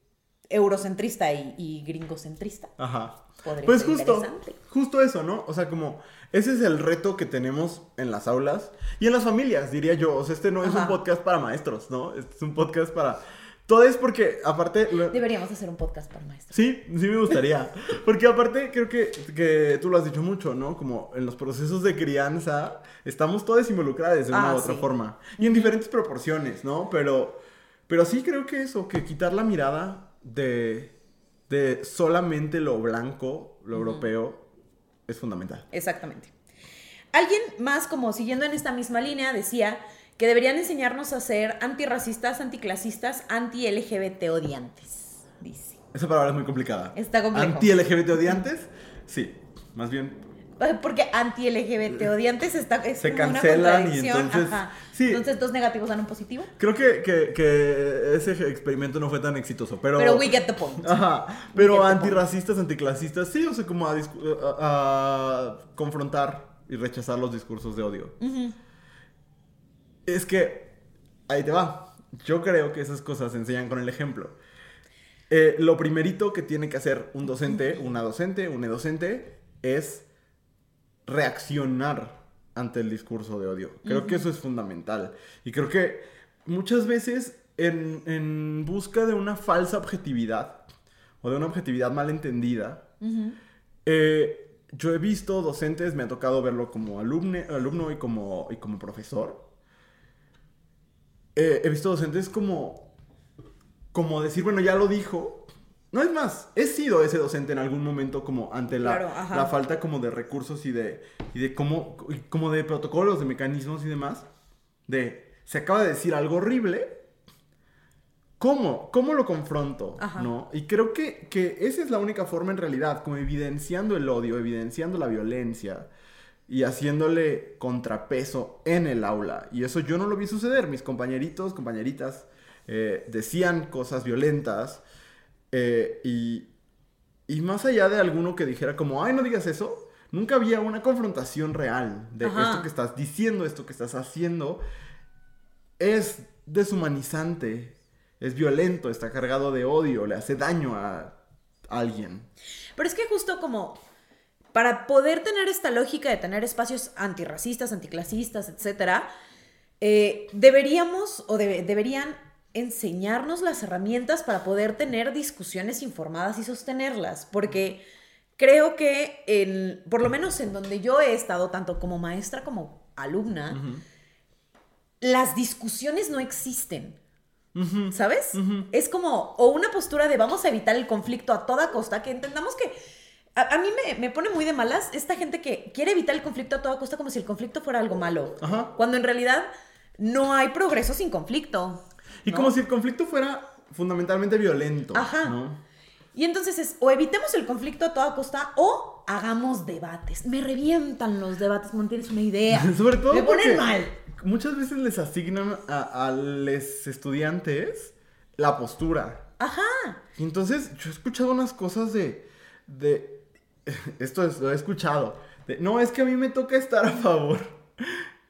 eurocentrista y, y gringocentrista. Ajá. Podría Pues ser justo, interesante. justo eso, ¿no? O sea, como ese es el reto que tenemos en las aulas y en las familias, diría yo. O sea, este no es un podcast para maestros, ¿no? Este es un podcast para... Todo es porque, aparte... lo- Deberíamos hacer un podcast para maestros. Sí, sí me gustaría. Porque aparte creo que, que tú lo has dicho mucho, ¿no? Como en los procesos de crianza estamos todas involucradas de una Ah, u otra sí. forma. Y en diferentes proporciones, ¿no? Pero, pero sí creo que eso, que quitar la mirada de, de solamente lo blanco, lo europeo, es fundamental. Exactamente. Alguien más, como siguiendo en esta misma línea, decía que deberían enseñarnos a ser antirracistas, anticlasistas, anti-LGBT odiantes. Dice. Esa palabra es muy complicada. Está complejo. Anti-LGBT odiantes, sí. Más bien Porque anti-LGBT odiantes está, es Se una cancelan y entonces- Ajá. sí. Entonces, dos negativos dan un positivo. Creo que, que- que ese experimento no fue tan exitoso, pero... Pero we get the point. Ajá, pero antirracistas, anticlasistas, sí, o sea, como a, discu- a- a confrontar y rechazar los discursos de odio. Es que, ahí te va, yo creo que esas cosas se enseñan con el ejemplo. Eh, lo primerito que tiene que hacer un docente, una docente, un docente, es reaccionar ante el discurso de odio. Creo que eso es fundamental. Y creo que muchas veces en, en busca de una falsa objetividad o de una objetividad mal entendida, eh, yo he visto docentes, me ha tocado verlo como alumne, alumno y como, y como profesor. Eh, he visto docentes como, como decir, bueno, ya lo dijo. No es más, he sido ese docente en algún momento como ante la, Claro, la falta como de recursos y de, y de como de protocolos, de mecanismos y demás. De, se acaba de decir algo horrible. ¿Cómo? ¿Cómo lo confronto? Ajá. ¿No? Y creo que, que esa es la única forma en realidad, como evidenciando el odio, evidenciando la violencia, y haciéndole contrapeso en el aula. Y eso yo no lo vi suceder. Mis compañeritos, compañeritas eh, decían cosas violentas eh, y, y más allá de alguno que dijera como, ay, no digas eso, nunca había una confrontación real de Ajá. esto que estás diciendo, esto que estás haciendo. Es deshumanizante, es violento, está cargado de odio, le hace daño a alguien. Pero es que justo como para poder tener esta lógica de tener espacios antirracistas, anticlasistas, etcétera, eh, deberíamos o debe- deberían enseñarnos las herramientas para poder tener discusiones informadas y sostenerlas, porque creo que en, por lo menos en donde yo he estado tanto como maestra como alumna, las discusiones no existen. ¿Sabes? Es como, o una postura de vamos a evitar el conflicto a toda costa, que entendamos que a, a mí me, me pone muy de malas esta gente que quiere evitar el conflicto a toda costa como si el conflicto fuera algo malo. Ajá. Cuando en realidad no hay progreso sin conflicto. Y ¿no? como si el conflicto fuera fundamentalmente violento. Ajá. ¿no? Y entonces es, o evitemos el conflicto a toda costa o hagamos debates. Me revientan los debates, no tienes una idea. Sobre todo Me ponen mal. muchas veces les asignan a, a los estudiantes la postura. Ajá. Y entonces yo he escuchado unas cosas de... de esto es- lo he escuchado. de, no, es que a mí me toca estar a favor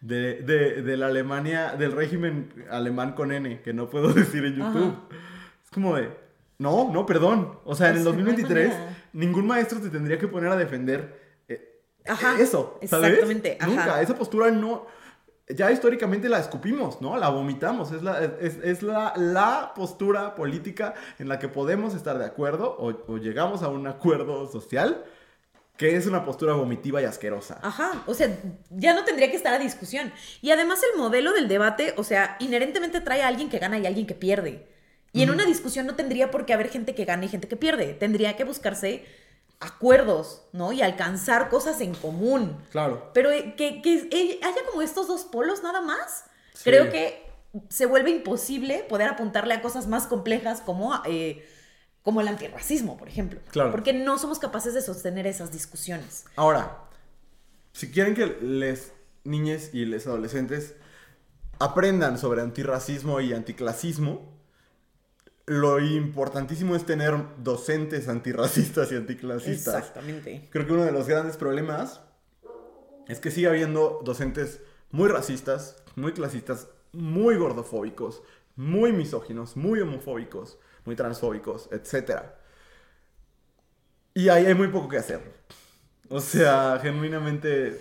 de, de- de la Alemania, del régimen alemán con N, que no puedo decir en YouTube. Es como de... No, no, perdón. O sea, en O el sea, no hay 2023 manera. ningún maestro te tendría que poner a defender eh, Ajá, eso. ¿sabes? exactamente, ajá. Nunca. Esa postura no... Ya históricamente la escupimos, ¿no? La vomitamos. Es la, es, es la, la postura política en la que podemos estar de acuerdo o, o llegamos a un acuerdo social que es una postura vomitiva y asquerosa. Ajá, o sea, ya no tendría que estar a discusión. Y además el modelo del debate, o sea, inherentemente trae a alguien que gana y a alguien que pierde. Y en una discusión no tendría por qué haber gente que gana y gente que pierde. Tendría que buscarse acuerdos, ¿no? Y alcanzar cosas en común. Claro. Pero eh, que, que eh, haya como estos dos polos nada más, Sí. creo que se vuelve imposible poder apuntarle a cosas más complejas como, eh, como el antirracismo, por ejemplo. Claro. Porque no somos capaces de sostener esas discusiones. Ahora, si quieren que les niñas y les adolescentes aprendan sobre antirracismo y anticlasismo, lo importantísimo es tener docentes antirracistas y anticlasistas. Exactamente. Creo que uno de los grandes problemas es que sigue habiendo docentes muy racistas, muy clasistas, muy gordofóbicos, muy misóginos, muy homofóbicos, muy transfóbicos, etc. Y ahí hay muy poco que hacer. O sea, genuinamente...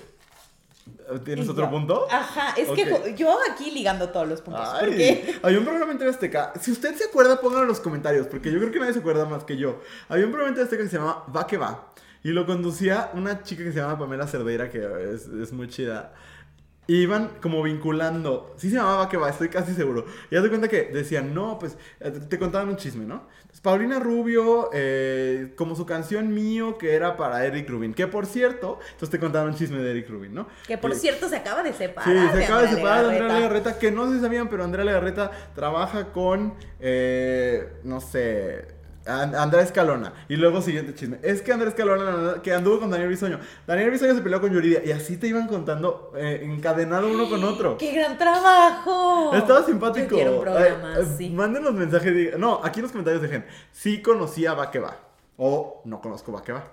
¿Tienes Y otro punto? Ajá, es que yo aquí ligando todos los puntos. Ay, porque Había un programa en TV Azteca. Si usted se acuerda, pónganlo en los comentarios, porque yo creo que nadie se acuerda más que yo. Había un programa en TV Azteca que se llamaba Va que va. Y lo conducía una chica que se llama Pamela Cerdeira, que es, es muy chida. Y iban como vinculando. Sí se llamaba que va, estoy casi seguro. Y haz de cuenta que decían, no, pues eh, te- contaban un chisme, ¿no? Pues Paulina Rubio, eh, como su canción mío, que era para Eric Rubin. Que por cierto, entonces te contaban un chisme de Eric Rubin, ¿no? que por cierto se acaba de separar. Sí, se acaba de separar de Andrea Legarreta. Que no si sabían, pero Andrea Legarreta trabaja con, eh, no sé, An- Andrea Escalona. Y luego siguiente chisme. Es que Andrea Escalona, que anduvo con Daniel Bisoño. Daniel Bisoño se peleó con Yuridia. Y así te iban contando, eh, encadenado uno con otro. ¡Qué gran trabajo! Estaba simpático. Yo quiero un programa Eh, así. Mándenos mensajes. No, aquí en los comentarios dejen. Sí conocía Va que va. O no conozco Va que va.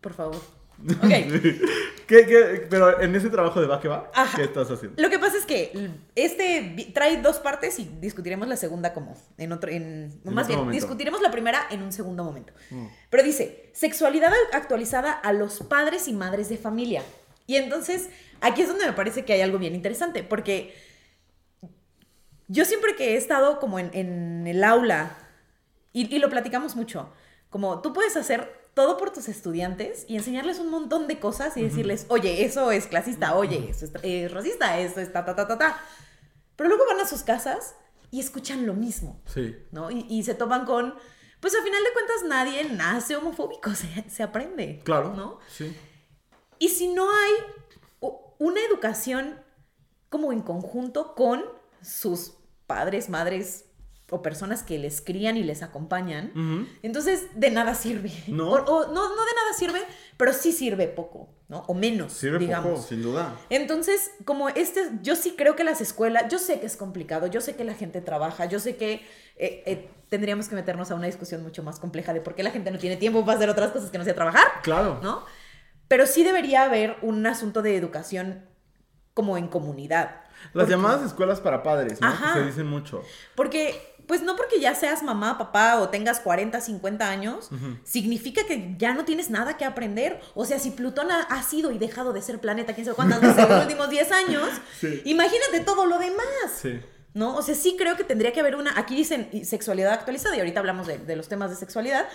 Por favor. Ok. ¿Qué, qué- pero en ese trabajo de Va que va, Ajá. ¿qué estás haciendo? Lo que pasa es que este trae dos partes y discutiremos la segunda como en otro, en, En más bien, momento. discutiremos la primera en un segundo momento. Mm. Pero dice, sexualidad actualizada a los padres y madres de familia. Y entonces, aquí es donde me parece que hay algo bien interesante, porque yo siempre que he estado como en, en el aula, y, y lo platicamos mucho, como tú puedes hacer todo por tus estudiantes y enseñarles un montón de cosas y decirles, oye, eso es clasista, oye, eso es, es racista, eso es ta, ta, ta, ta, ta. Pero luego van a sus casas y escuchan lo mismo, Sí. ¿no? Y, y se topan con, pues a final de cuentas nadie nace homofóbico, se, se aprende. Claro. ¿No? Sí. Y si no hay una educación como en conjunto con sus padres, madres, o personas que les crían y les acompañan, entonces de nada sirve. No. O, o no, no de nada sirve, pero sí sirve poco, ¿no? O menos, Sirve digamos. poco, sin duda. Entonces, como este, yo sí creo que las escuelas, yo sé que es complicado, yo sé que la gente trabaja, yo sé que eh, eh, tendríamos que meternos a una discusión mucho más compleja de por qué la gente no tiene tiempo para hacer otras cosas que no sea trabajar, Claro. ¿no? Pero sí debería haber un asunto de educación como en comunidad. Las Porque- llamadas escuelas para padres, ¿no? Ajá. Que se dicen mucho. Porque, pues no porque ya seas mamá, papá o tengas 40, 50 años, significa que ya no tienes nada que aprender. O sea, si Plutón ha, ha sido y dejado de ser planeta, quién sabe cuántas veces en los últimos 10 años, Sí. imagínate todo lo demás. Sí. ¿No? O sea, sí creo que tendría que haber una. Aquí dicen sexualidad actualizada y ahorita hablamos de, de los temas de sexualidad.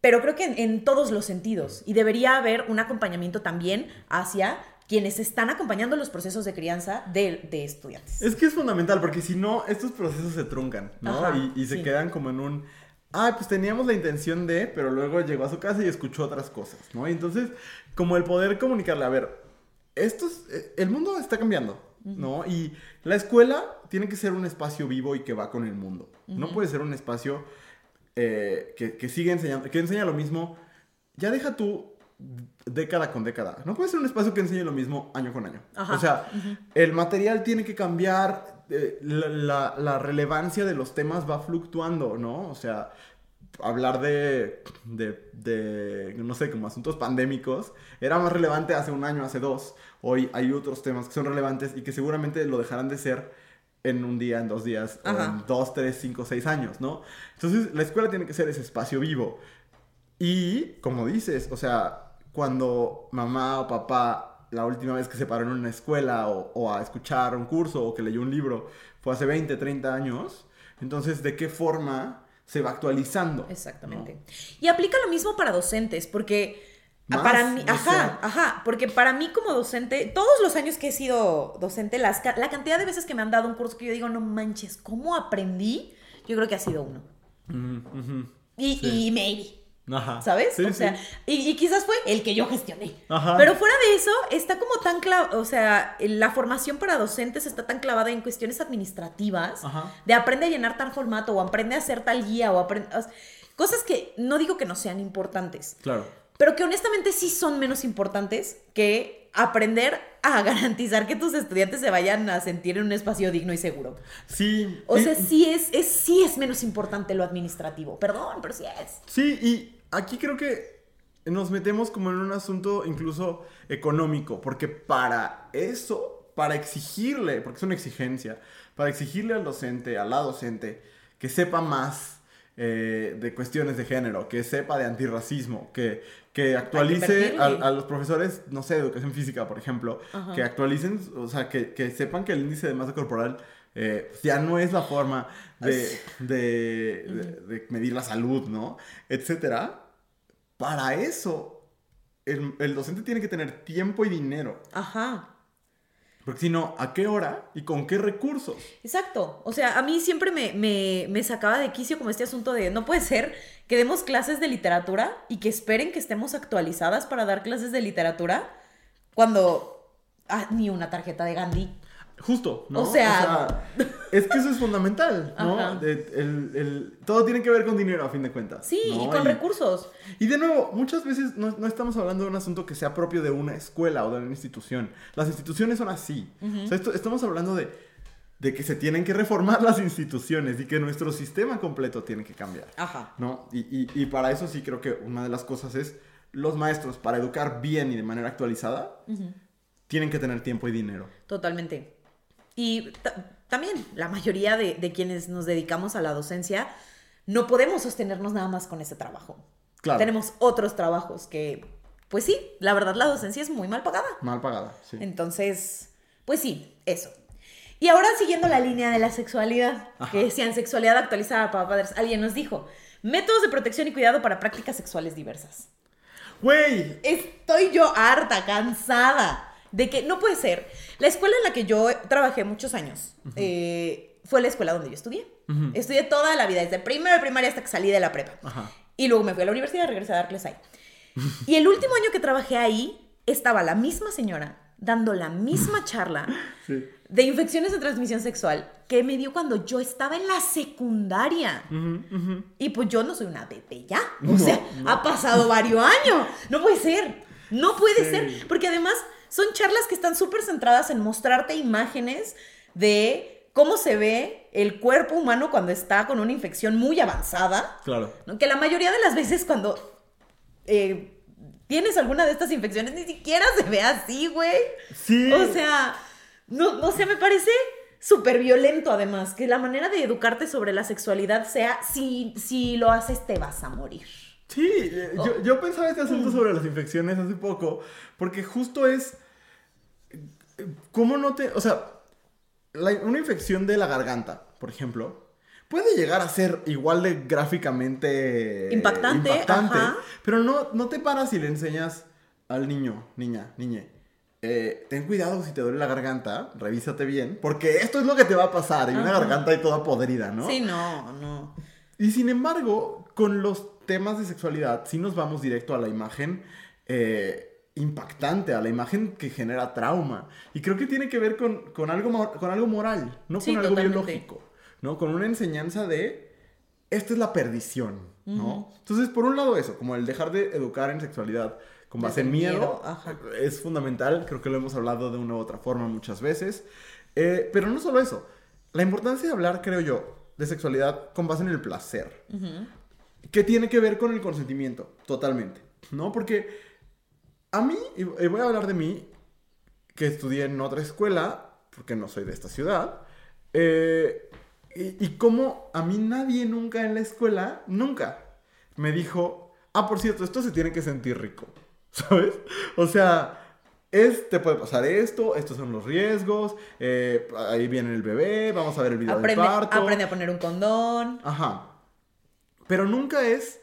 Pero creo que en, en todos los sentidos. Y debería haber un acompañamiento también hacia quienes están acompañando los procesos de crianza de, de estudiantes. Es que es fundamental, porque si no, estos procesos se truncan, ¿no? Ajá, y y se sí. quedan como en un. Ah, pues teníamos la intención de, pero luego llegó a su casa y escuchó otras cosas, ¿no? Y entonces, como el poder comunicarle, a ver, esto es- eh, el mundo está cambiando, ¿no? Y la escuela tiene que ser un espacio vivo y que va con el mundo. No puede ser un espacio eh, que, que sigue enseñando, que enseña lo mismo. Ya deja tú década con década. No puede ser un espacio que enseñe lo mismo año con año. Ajá. O sea, el material tiene que cambiar, eh, la, la- la relevancia de los temas va fluctuando, ¿no? O sea, hablar de, de, de, no sé, como asuntos pandémicos, era más relevante hace un año, hace dos. Hoy hay otros temas que son relevantes y que seguramente lo dejarán de ser en un día, en dos días, o en dos, tres, cinco, seis años, ¿no? Entonces, la escuela tiene que ser ese espacio vivo. Y, como dices, o sea, cuando mamá o papá la última vez que se paró en una escuela o, o a escuchar un curso o que leyó un libro fue hace 20, 30 años, entonces, ¿de qué forma se va actualizando? Exactamente. Y aplica lo mismo para docentes, porque Más, para mí, ajá, sea. ajá, porque para mí como docente, todos los años que he sido docente, las, la cantidad de veces que me han dado un curso que yo digo, no manches, ¿cómo aprendí? Yo creo que ha sido uno. Ujú, ujú. Y, Sí. y maybe. Ajá. ¿Sabes? Sí, o sea, sí. y, y quizás fue el que yo gestioné. Ajá. Pero fuera de eso, está como tan clavada, o sea, la formación para docentes está tan clavada en cuestiones administrativas, Ajá. de aprende a llenar tal formato, o aprende a hacer tal guía, o aprende... Cosas que no digo que no sean importantes, Claro. pero que honestamente sí son menos importantes que aprender a garantizar que tus estudiantes se vayan a sentir en un espacio digno y seguro. Sí. O y- sea, sí es, es, sí es menos importante lo administrativo. Perdón, pero sí es. Sí, y aquí creo que nos metemos como en un asunto incluso económico, porque para eso, para exigirle, porque es una exigencia, para exigirle al docente, a la docente, que sepa más eh, de cuestiones de género, que sepa de antirracismo, que, que actualice a, a los profesores, no sé, de educación física, por ejemplo, Ajá. que actualicen, o sea, que, que sepan que el índice de masa corporal eh, ya no es la forma de, de- de- de medir la salud, ¿no? Etcétera. Para eso, el, el docente tiene que tener tiempo y dinero. Ajá. Porque si no, ¿a qué hora y con qué recursos? Exacto. O sea, a mí siempre me, me, me sacaba de quicio como este asunto de no puede ser que demos clases de literatura y que esperen que estemos actualizadas para dar clases de literatura cuando ah, ni una tarjeta de Gandhi. Justo, ¿no? O sea- es que eso es fundamental, ¿no? De- el- el- todo tiene que ver con dinero, a fin de cuentas. Sí, ¿no? y con recursos. Y de nuevo, muchas veces no, no estamos hablando de un asunto que sea propio de una escuela o de una institución. Las instituciones son así. O sea, esto- estamos hablando de, de que se tienen que reformar las instituciones y que nuestro sistema completo tiene que cambiar. Ajá. ¿No? Y, y- y para eso sí creo que una de las cosas es los maestros, para educar bien y de manera actualizada, tienen que tener tiempo y dinero. Totalmente. Y ta- también la mayoría de, de quienes nos dedicamos a la docencia no podemos sostenernos nada más con ese trabajo. Claro. Tenemos otros trabajos que, pues sí, la verdad la docencia es muy mal pagada. Mal pagada, sí. Entonces, pues sí, eso. Y ahora siguiendo la línea de la sexualidad, Ajá. que decían sexualidad actualizada para padres, alguien nos dijo, métodos de protección y cuidado para prácticas sexuales diversas. ¡Güey! Estoy yo harta, cansada de que no puede ser. La escuela en la que yo trabajé muchos años eh, fue la escuela donde yo estudié. Estudié toda la vida, desde primero de primaria hasta que salí de la prepa. Ajá. Y luego me fui a la universidad y regresé a dar clases ahí. Y el último año que trabajé ahí, estaba la misma señora dando la misma charla Sí. de infecciones de transmisión sexual que me dio cuando yo estaba en la secundaria. Y pues yo no soy una bebé ya. O No, sea, no. ha pasado varios años. No puede ser. No puede Sí. ser. Porque además son charlas que están súper centradas en mostrarte imágenes de cómo se ve el cuerpo humano cuando está con una infección muy avanzada. Claro. ¿no? Que la mayoría de las veces cuando eh, tienes alguna de estas infecciones ni siquiera se ve así, güey. Sí. O sea, no, no sé, me parece súper violento además, que la manera de educarte sobre la sexualidad sea, si, si lo haces te vas a morir. Sí, eh, Oh. yo, yo pensaba este Mm. asunto sobre las infecciones hace poco, porque justo es, ¿cómo no te, o sea, la- una infección de la garganta, por ejemplo, puede llegar a ser igual de gráficamente Impactante, ajá. pero no, no te paras y le enseñas al niño, niña, niñe. eh, ten cuidado si te duele la garganta, revísate bien, porque esto es lo que te va a pasar, y una garganta ahí toda podrida, ¿no? Sí, no, no. Y sin embargo, con los temas de sexualidad, sí nos vamos directo a la imagen eh, impactante, a la imagen que genera trauma. Y creo que tiene que ver con, con algo, con algo moral, no Sí, con algo totalmente. biológico, ¿no? Con una enseñanza de, esta es la perdición, ¿no? Entonces, por un lado eso, como el dejar de educar en sexualidad con base en miedo, es fundamental, creo que lo hemos hablado de una u otra forma muchas veces. Eh, pero no solo eso, la importancia de hablar, creo yo, de sexualidad con base en el placer, que tiene que ver con el consentimiento, totalmente, ¿no? Porque a mí, y voy a hablar de mí, que estudié en otra escuela, porque no soy de esta ciudad, eh, y, y como a mí nadie nunca en la escuela, nunca, me dijo, ah, por cierto, esto se tiene que sentir rico, ¿sabes? O sea, es, te puede pasar esto, estos son los riesgos, eh, ahí viene el bebé, vamos a ver el video Aprende, del parto. aprende a poner un condón. Ajá. Pero nunca es.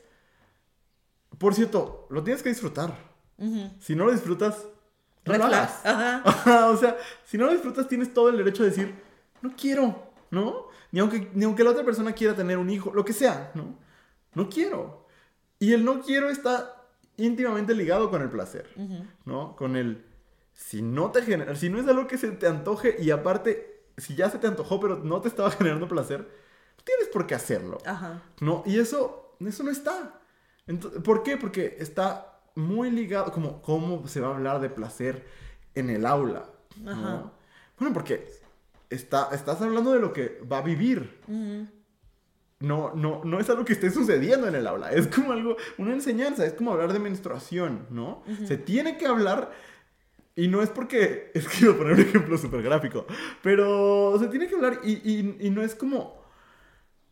Por cierto, lo tienes que disfrutar. Si no lo disfrutas, no lo hagas. Ajá. O sea, si no lo disfrutas, tienes todo el derecho de decir, no quiero, ¿no? Ni aunque, ni aunque la otra persona quiera tener un hijo, lo que sea, ¿no? No quiero. Y el no quiero está íntimamente ligado con el placer, ¿no? Con el, si no te genera, si no es algo que se te antoje y aparte, si ya se te antojó pero no te estaba generando placer, tienes por qué hacerlo. Ajá. ¿No? Y eso, eso no está. Ento- ¿Por qué? Porque está muy ligado, como cómo se va a hablar de placer en el aula. ¿no? Ajá. Bueno, porque está, estás hablando de lo que va a vivir. No, no, no es algo que esté sucediendo en el aula. Es como algo, una enseñanza, es como hablar de menstruación, ¿no? Se tiene que hablar. Y no es porque, es que iba a poner un ejemplo súper gráfico, pero se tiene que hablar y, y- y no es como,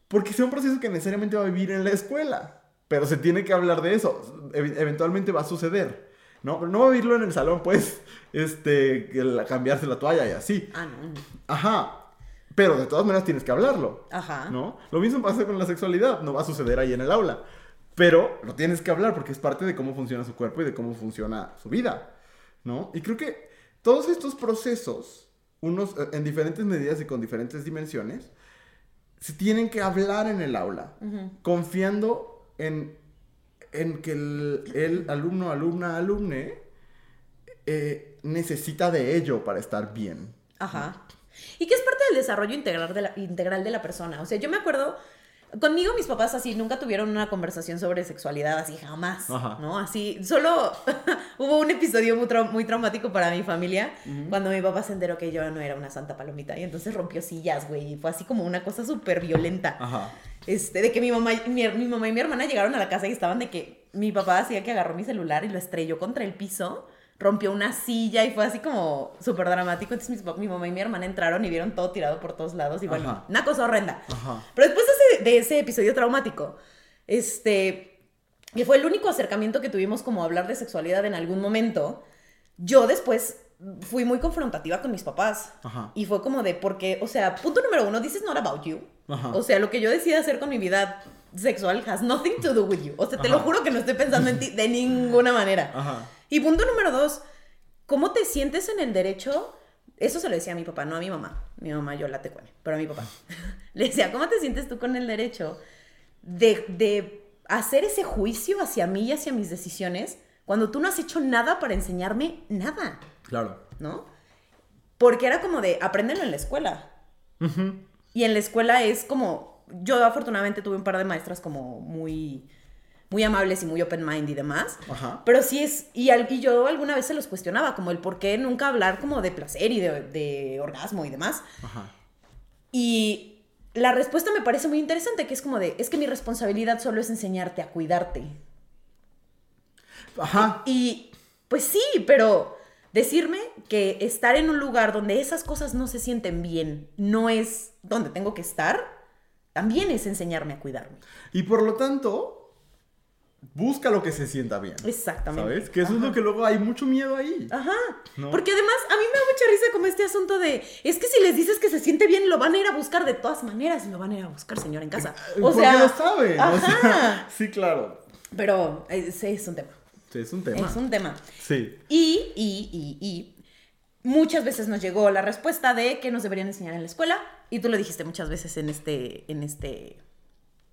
porque sea un proceso que necesariamente va a vivir en la escuela. Pero se tiene que hablar de eso. Ev- eventualmente va a suceder. ¿No? Pero no va a vivirlo en el salón, pues. Este. la- cambiarse la toalla y así. Ah, no. Ajá. Pero de todas maneras tienes que hablarlo. Ajá. ¿No? Lo mismo pasa con la sexualidad. No va a suceder ahí en el aula. Pero lo tienes que hablar porque es parte de cómo funciona su cuerpo y de cómo funciona su vida. ¿No? Y creo que todos estos procesos, unos eh, en diferentes medidas y con diferentes dimensiones, se tienen que hablar en el aula, confiando en, en que el, el alumno, alumna, alumne eh, necesita de ello para estar bien. Ajá. Y que es parte del desarrollo integral de la, integral de la persona. O sea, yo me acuerdo, conmigo mis papás así nunca tuvieron una conversación sobre sexualidad, así jamás, Ajá. ¿no? Así, solo hubo un episodio muy, trau- muy traumático para mi familia, cuando mi papá se enteró que yo no era una santa palomita y entonces rompió sillas, güey, y fue así como una cosa súper violenta. Ajá. Este, de que mi mamá, y mi, mi mamá y mi hermana llegaron a la casa y estaban de que mi papá hacía que agarró mi celular y lo estrelló contra el piso, rompió una silla y fue así como súper dramático. Entonces pap- mi, mamá y mi hermana entraron y vieron todo tirado por todos lados y bueno, Ajá. una cosa horrenda. Ajá. Pero después de ese, de ese episodio traumático, este, que fue el único acercamiento que tuvimos como a hablar de sexualidad en algún momento, yo después fui muy confrontativa con mis papás. Ajá. Y fue como de, porque, o sea, punto número uno, this is not about you. O sea, lo que yo decida hacer con mi vida sexual has nothing to do with you. O sea, te lo juro que no estoy pensando en ti de ninguna manera. Ajá. Y punto número dos, ¿cómo te sientes en el derecho? Eso se lo decía a mi papá, no a mi mamá. Mi mamá yo la tecuane, pero a mi papá. Le decía, ¿cómo te sientes tú con el derecho de, de hacer ese juicio hacia mí y hacia mis decisiones cuando tú no has hecho nada para enseñarme nada? Claro. ¿no? Porque era como de, apréndelo en la escuela. Y en la escuela es como, yo afortunadamente tuve un par de maestras como muy, muy amables y muy open mind y demás. Ajá. Pero sí es, y, al- y yo alguna vez se los cuestionaba, como el por qué nunca hablar como de placer y de, de orgasmo y demás. Ajá. Y la respuesta me parece muy interesante, que es como de, es que mi responsabilidad solo es enseñarte a cuidarte. Ajá. Y pues sí, pero decirme que estar en un lugar donde esas cosas no se sienten bien no es donde tengo que estar, también es enseñarme a cuidarme. Y por lo tanto, busca lo que se sienta bien. Exactamente. ¿Sabes? Que eso es lo que luego hay mucho miedo ahí. Ajá. ¿No? Porque además a mí me da mucha risa como este asunto de, es que si les dices que se siente bien, lo van a ir a buscar de todas maneras, lo van a ir a buscar, señor, en casa. O Porque sea, lo saben. o Ajá. sea, sí, claro. Pero eh, sí, es un tema. Sí, es un tema. Es un tema. Sí. Y, y, y, y muchas veces nos llegó la respuesta de que nos deberían enseñar en la escuela, y tú lo dijiste muchas veces en este, en este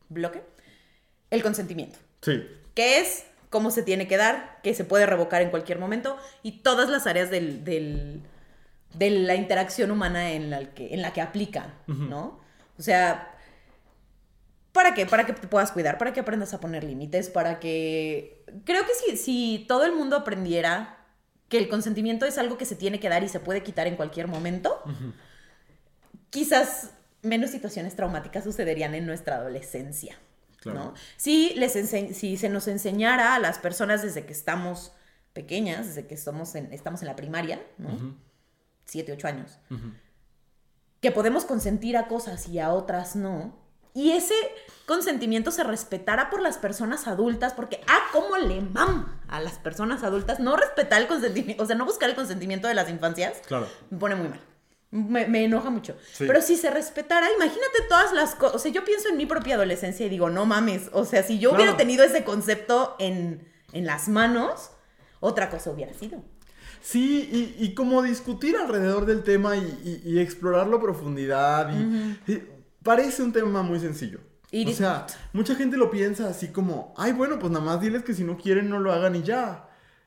bloque, el consentimiento, Sí. que es cómo se tiene que dar, que se puede revocar en cualquier momento, y todas las áreas del, del- de la interacción humana en la que, en la que aplica, ¿no? O sea, ¿Para qué? Para que te puedas cuidar, para que aprendas a poner límites, para que... Creo que si, si todo el mundo aprendiera que el consentimiento es algo que se tiene que dar y se puede quitar en cualquier momento, quizás menos situaciones traumáticas sucederían en nuestra adolescencia. Claro. ¿no? Si, les si se nos enseñara a las personas desde que estamos pequeñas, desde que estamos en, estamos en la primaria, ¿no? Siete, ocho años, que podemos consentir a cosas y a otras no. Y ese consentimiento se respetara por las personas adultas, porque, ah, cómo le mam a las personas adultas no respetar el consentimiento, o sea, no buscar el consentimiento de las infancias, Claro. me pone muy mal. Me, me enoja mucho. Sí. Pero si se respetara, imagínate todas las cosas. O sea, yo pienso en mi propia adolescencia y digo, no mames. O sea, si yo hubiera tenido ese concepto en, en las manos, otra cosa hubiera sido. Sí, y, y como discutir alrededor del tema y, y- y explorarlo a profundidad. Parece un tema muy sencillo. O sea, mucha gente lo piensa así como, ay, bueno, pues nada más diles que si no quieren no lo hagan y ya.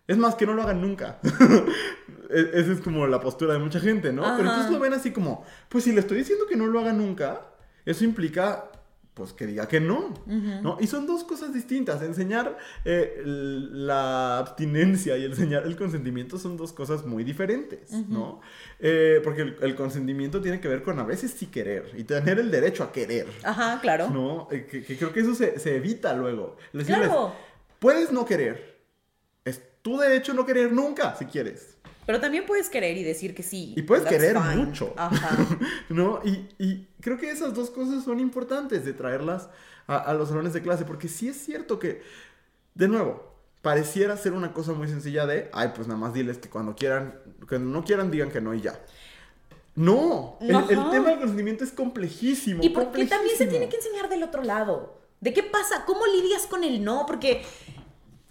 Es más, que no lo hagan nunca. E- Esa es como la postura de mucha gente, ¿no? Pero entonces lo ven así como, pues si le estoy diciendo que no lo haga nunca, eso implica, pues que diga que no, ¿no? Y son dos cosas distintas. Enseñar eh, la abstinencia y enseñar el consentimiento son dos cosas muy diferentes, ¿no? Eh, porque el, el consentimiento tiene que ver con a veces sí querer y tener el derecho a querer, Ajá, claro. ¿no? Eh, que, que creo que eso se, se evita luego. Decirles, Claro. puedes no querer. Es tu derecho no querer nunca, si quieres. Pero también puedes querer y decir que sí. Y puedes querer fine. mucho. Ajá. ¿No? Y, y creo que esas dos cosas son importantes de traerlas a, a los salones de clase, porque sí es cierto que, de nuevo, pareciera ser una cosa muy sencilla de, ay, pues nada más diles que cuando quieran, cuando no quieran digan que no y ya. No, el, tema del consentimiento es complejísimo. Y porque también se tiene que enseñar del otro lado. ¿De qué pasa? ¿Cómo lidias con el no? Porque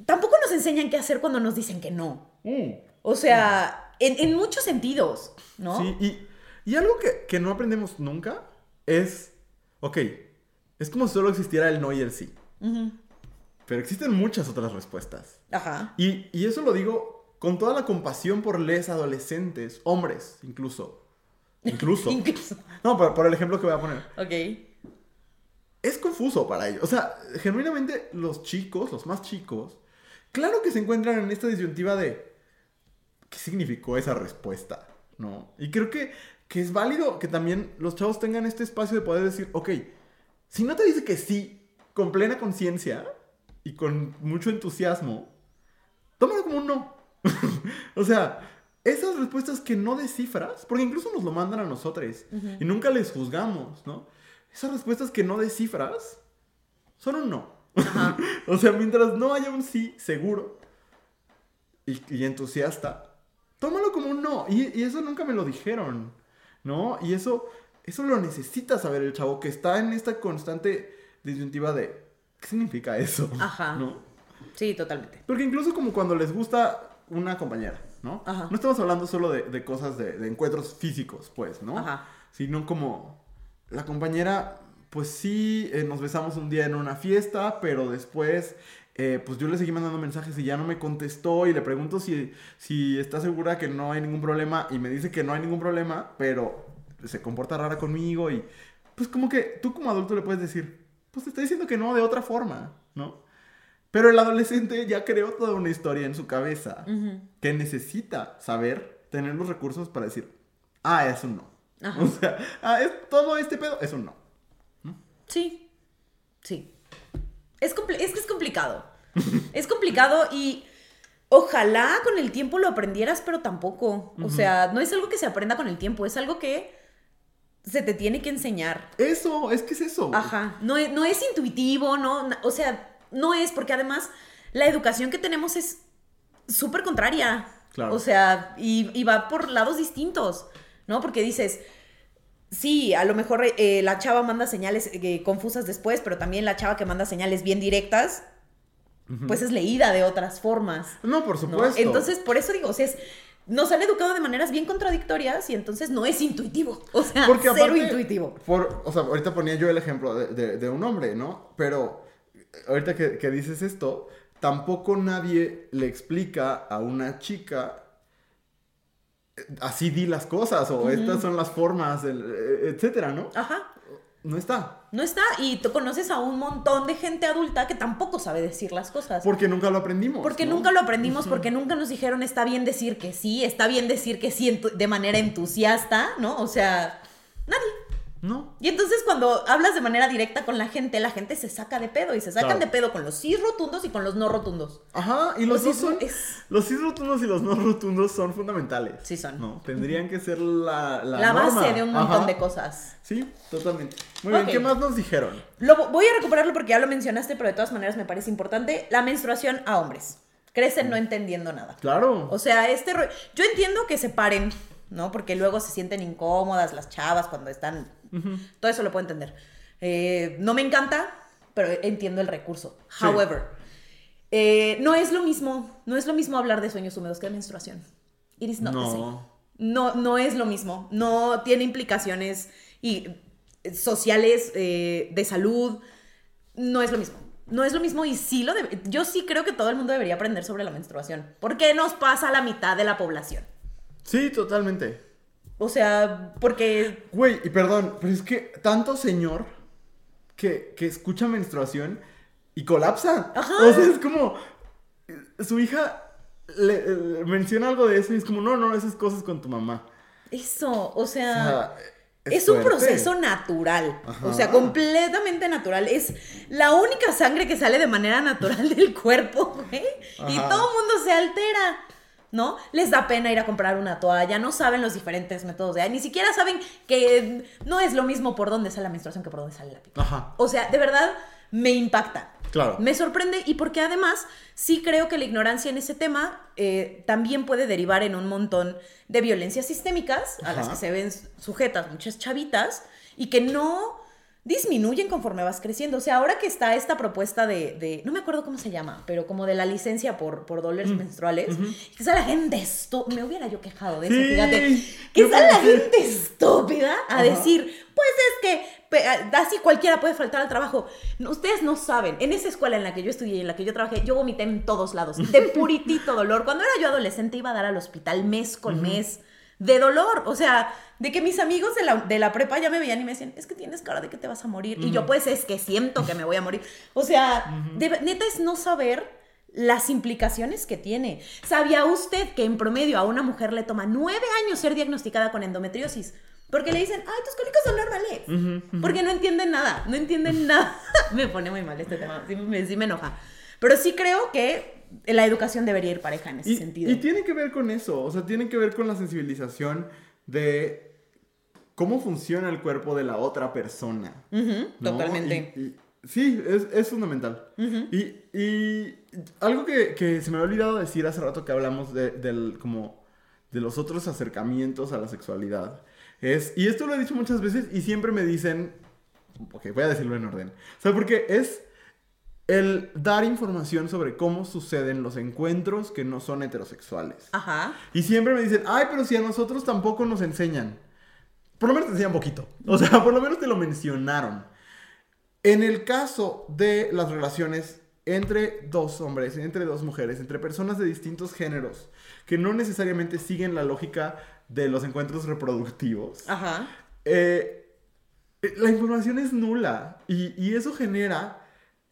tampoco nos enseñan qué hacer cuando nos dicen que no. Mm. O sea, en, en muchos sentidos, ¿no? Sí, y, y algo que, que no aprendemos nunca es, ok, es como si solo existiera el no y el sí. Pero existen muchas otras respuestas. Ajá. Y, y eso lo digo con toda la compasión por les adolescentes, hombres incluso. Incluso. Incluso. No, por, por el ejemplo que voy a poner. Ok. Es confuso para ellos. O sea, genuinamente los chicos, los más chicos, claro que se encuentran en esta disyuntiva de qué significó esa respuesta, ¿no? Y creo que, que es válido que también los chavos tengan este espacio de poder decir, ok, si no te dice que sí, con plena conciencia y con mucho entusiasmo, tómalo como un no. o sea, esas respuestas que no descifras, porque incluso nos lo mandan a nosotros y nunca les juzgamos, ¿no? Esas respuestas que no descifras son un no. Ajá. o sea, mientras no haya un sí seguro y, y entusiasta, tómalo como un no. Y, y eso nunca me lo dijeron, ¿no? Y eso, eso lo necesita saber el chavo que está en esta constante disyuntiva de, ¿qué significa eso? Ajá. ¿No? Sí, totalmente. Porque incluso como cuando les gusta una compañera, ¿no? Ajá. No estamos hablando solo de, de cosas de, de encuentros físicos, pues, ¿no? Ajá. Sino como la compañera, pues sí, eh, nos besamos un día en una fiesta, pero después eh, pues yo le seguí mandando mensajes y ya no me contestó y le pregunto si, si está segura que no hay ningún problema y me dice que no hay ningún problema, pero se comporta rara conmigo y pues como que tú como adulto le puedes decir, pues te está diciendo que no de otra forma, ¿no? Pero el adolescente ya creó toda una historia en su cabeza que necesita saber, tener los recursos para decir, ah, es un no. Ajá. O sea, ah, es, todo este pedo es un no. Sí, sí. Es, es que es complicado. es complicado y ojalá con el tiempo lo aprendieras, pero tampoco. O sea, no es algo que se aprenda con el tiempo, es algo que se te tiene que enseñar. Eso, es que es eso. Ajá, no es, no es intuitivo, no, o sea, no es porque además la educación que tenemos es súper contraria. Claro. O sea, y, y va por lados distintos, ¿no? Porque dices, sí, a lo mejor eh, la chava manda señales eh, confusas después, pero también la chava que manda señales bien directas, pues es leída de otras formas. No, por ¿no? supuesto. Entonces, por eso digo, o sea, es- nos han educado de maneras bien contradictorias y entonces no es intuitivo. O sea, Porque cero aparte, intuitivo. Por, o sea, ahorita ponía yo el ejemplo de, de- de un hombre, ¿no? Pero ahorita que, que dices esto, tampoco nadie le explica a una chica eh, así di las cosas o estas son las formas, eh, etcétera, ¿no? Ajá. No está. No está. Y tú conoces a un montón de gente adulta que tampoco sabe decir las cosas. Porque nunca lo aprendimos. porque ¿no? nunca lo aprendimos, porque nunca nos dijeron está bien decir que sí, está bien decir que sí de manera entusiasta, ¿no? O sea, nadie. No. Y entonces cuando hablas de manera directa con la gente, la gente se saca de pedo y se sacan Claro. de pedo con los sí rotundos y con los no rotundos. Ajá, y los Pues dos eso son. es- Los sí rotundos y los no rotundos son fundamentales. Sí son. No, tendrían que ser la, la, La, norma. base de un montón Ajá. de cosas. Sí, totalmente. Muy bien, ¿qué más nos dijeron? Lo, voy a recuperarlo porque ya lo mencionaste, pero de todas maneras me parece importante. La menstruación a hombres. Crecen no entendiendo nada. Claro. O sea, este yo entiendo que se paren, ¿no? Porque luego se sienten incómodas las chavas cuando están... Todo eso lo puedo entender. Eh, no me encanta, pero entiendo el recurso. Sí. However, eh, no es lo mismo, no es lo mismo hablar de sueños húmedos que de menstruación. It is not the same. no. No, no es lo mismo. No tiene implicaciones y, eh, sociales, eh, de salud. No es lo mismo. No es lo mismo y sí lo debe- Yo sí creo que todo el mundo debería aprender sobre la menstruación. Porque nos pasa a la mitad de la población. Sí, totalmente. O sea, porque... Güey, y perdón, pero es que tanto señor que, que escucha menstruación y colapsa. Ajá. O sea, es como. Su hija le, menciona algo de eso y es como, no, no, esas cosas con tu mamá. Eso, o O sea... Es, un proceso natural, Ajá. o sea, completamente natural. Es la única sangre que sale de manera natural del cuerpo, güey. Y todo el mundo se altera, ¿no? Les da pena ir a comprar una toalla, no saben los diferentes métodos de... Ni siquiera saben que no es lo mismo por dónde sale la menstruación que por dónde sale la pipa. Ajá. O sea, de verdad, me impacta. Claro. Me sorprende y porque además sí creo que la ignorancia en ese tema eh, también puede derivar en un montón de violencias sistémicas a las que se ven sujetas muchas chavitas y que no disminuyen conforme vas creciendo. O sea, ahora que está esta propuesta de, de- no me acuerdo cómo se llama, pero como de la licencia por, por dólares menstruales, que está la gente estúpida, me hubiera yo quejado de eso, Sí, fíjate, está la gente estúpida a Ajá. decir, pues es que así cualquiera puede faltar al trabajo. Ustedes no saben, en esa escuela en la que yo estudié y en la que yo trabajé, yo vomité en todos lados, de puritito dolor. Cuando era yo adolescente iba a dar al hospital mes con mes de dolor, o sea, de que mis amigos de la, de la prepa ya me veían y me decían, es que tienes cara de que te vas a morir. Y yo pues es que siento que me voy a morir. O sea, de- neta es no saber las implicaciones que tiene. ¿Sabía usted que en promedio a una mujer le toma nueve años ser diagnosticada con endometriosis? Porque le dicen, ay, tus cólicos son normales. Porque no entienden nada, no entienden nada. me pone muy mal este tema, sí me, sí me enoja. Pero sí creo que la educación debería ir pareja en ese Y, sentido. y tiene que ver con eso, o sea, tiene que ver con la sensibilización de cómo funciona el cuerpo de la otra persona. Totalmente. Y- y- sí, es, es fundamental. y, y algo que, que se me había olvidado decir hace rato que hablamos de, del, como, de los otros acercamientos a la sexualidad es, y esto lo he dicho muchas veces y siempre me dicen, ok, voy a decirlo en orden, o sea, porque es el dar información sobre cómo suceden los encuentros que no son heterosexuales. Ajá. Y siempre me dicen, ay, pero si a nosotros tampoco nos enseñan. Por lo menos te enseñan poquito. O sea, por lo menos te lo mencionaron. En el caso de las relaciones entre dos hombres, entre dos mujeres, entre personas de distintos géneros, que no necesariamente siguen la lógica de los encuentros reproductivos, Ajá. eh, la información es nula y, y eso genera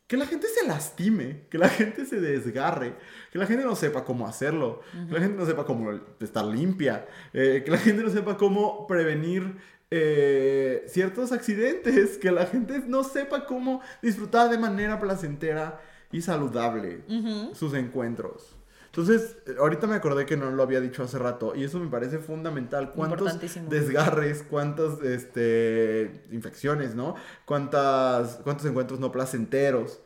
que la gente se lastime, que la gente se desgarre, que la gente no sepa cómo hacerlo, que la gente no sepa cómo estar limpia, eh, que la gente no sepa cómo prevenir eh, ciertos accidentes, que la gente no sepa cómo disfrutar de manera placentera y saludable sus encuentros. Entonces, eh, ahorita me acordé que no lo había dicho hace rato y eso me parece fundamental. ¿Cuántos desgarres, cuántas este, infecciones, ¿no? Cuántas, cuántos encuentros no placenteros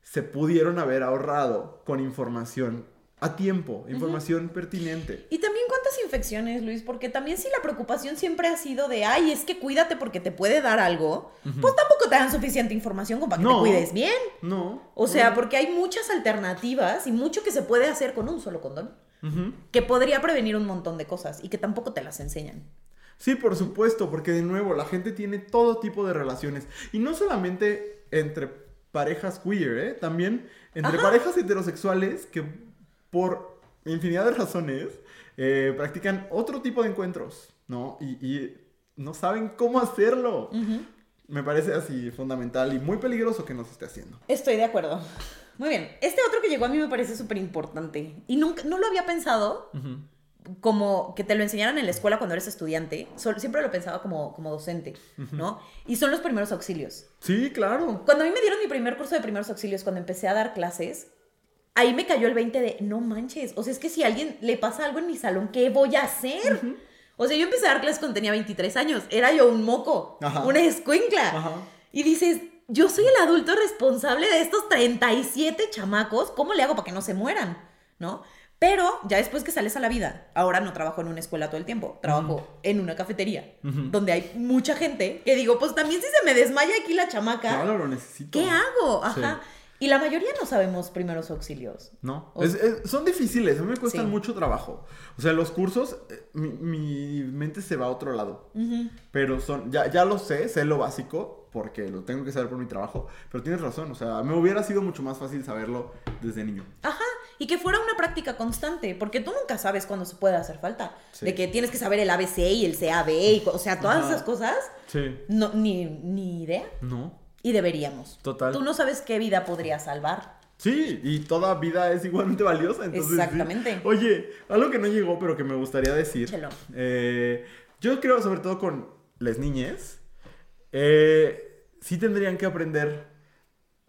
se pudieron haber ahorrado con información a tiempo, información pertinente. Y también cuántas infecciones, Luis, porque también si la preocupación siempre ha sido de, ay, es que cuídate porque te puede dar algo, pues tampoco te dan suficiente información como para que No. te cuides bien. No. O sea, no. porque hay muchas alternativas y mucho que se puede hacer con un solo condón, que podría prevenir un montón de cosas y que tampoco te las enseñan. Sí, por supuesto, porque de nuevo la gente tiene todo tipo de relaciones. Y no solamente entre parejas queer, ¿eh? También entre Ajá. parejas heterosexuales que por infinidad de razones eh, practican otro tipo de encuentros, ¿no? Y, y no saben cómo hacerlo. Me parece así fundamental y muy peligroso que nos esté haciendo. Estoy de acuerdo. Muy bien. Este otro que llegó a mí me parece súper importante. Y nunca, no lo había pensado como que te lo enseñaran en la escuela cuando eres estudiante. Siempre lo pensaba como, como docente, ¿no? Y son los primeros auxilios. Sí, claro. Cuando a mí me dieron mi primer curso de primeros auxilios, cuando empecé a dar clases, ahí me cayó el 20 de, no manches, o sea, es que si a alguien le pasa algo en mi salón, ¿qué voy a hacer? O sea, yo empecé a dar clases cuando tenía 23 años, era yo un moco, Ajá. una escuincla. Ajá. Y dices, yo soy el adulto responsable de estos 37 chamacos, ¿cómo le hago para que no se mueran? ¿No? Pero ya después que sales a la vida, ahora no trabajo en una escuela todo el tiempo, trabajo en una cafetería, donde hay mucha gente que digo, pues también si se me desmaya aquí la chamaca, Claro, lo necesito. ¿qué hago? Sí. Y la mayoría no sabemos primeros auxilios. No, O- es- es- son difíciles, a mí me cuestan Sí. mucho trabajo. O sea, los cursos, eh, mi, mi mente se va a otro lado. Pero son, ya, ya lo sé, sé lo básico, porque lo tengo que saber por mi trabajo. Pero tienes razón, o sea, me hubiera sido mucho más fácil saberlo desde niño. Ajá, y que fuera una práctica constante, porque tú nunca sabes cuándo se puede hacer falta. Sí. De que tienes que saber el ABC y el CAB, y, o sea, todas Ajá. esas cosas, Sí. no, ni, ni idea. No. Y deberíamos. Total. Tú no sabes qué vida podría salvar. Sí, y toda vida es igualmente valiosa. Entonces, sí. Exactamente. Oye, algo que no llegó, pero que me gustaría decir. Eh, yo creo, sobre todo con las niñas, eh, sí tendrían que aprender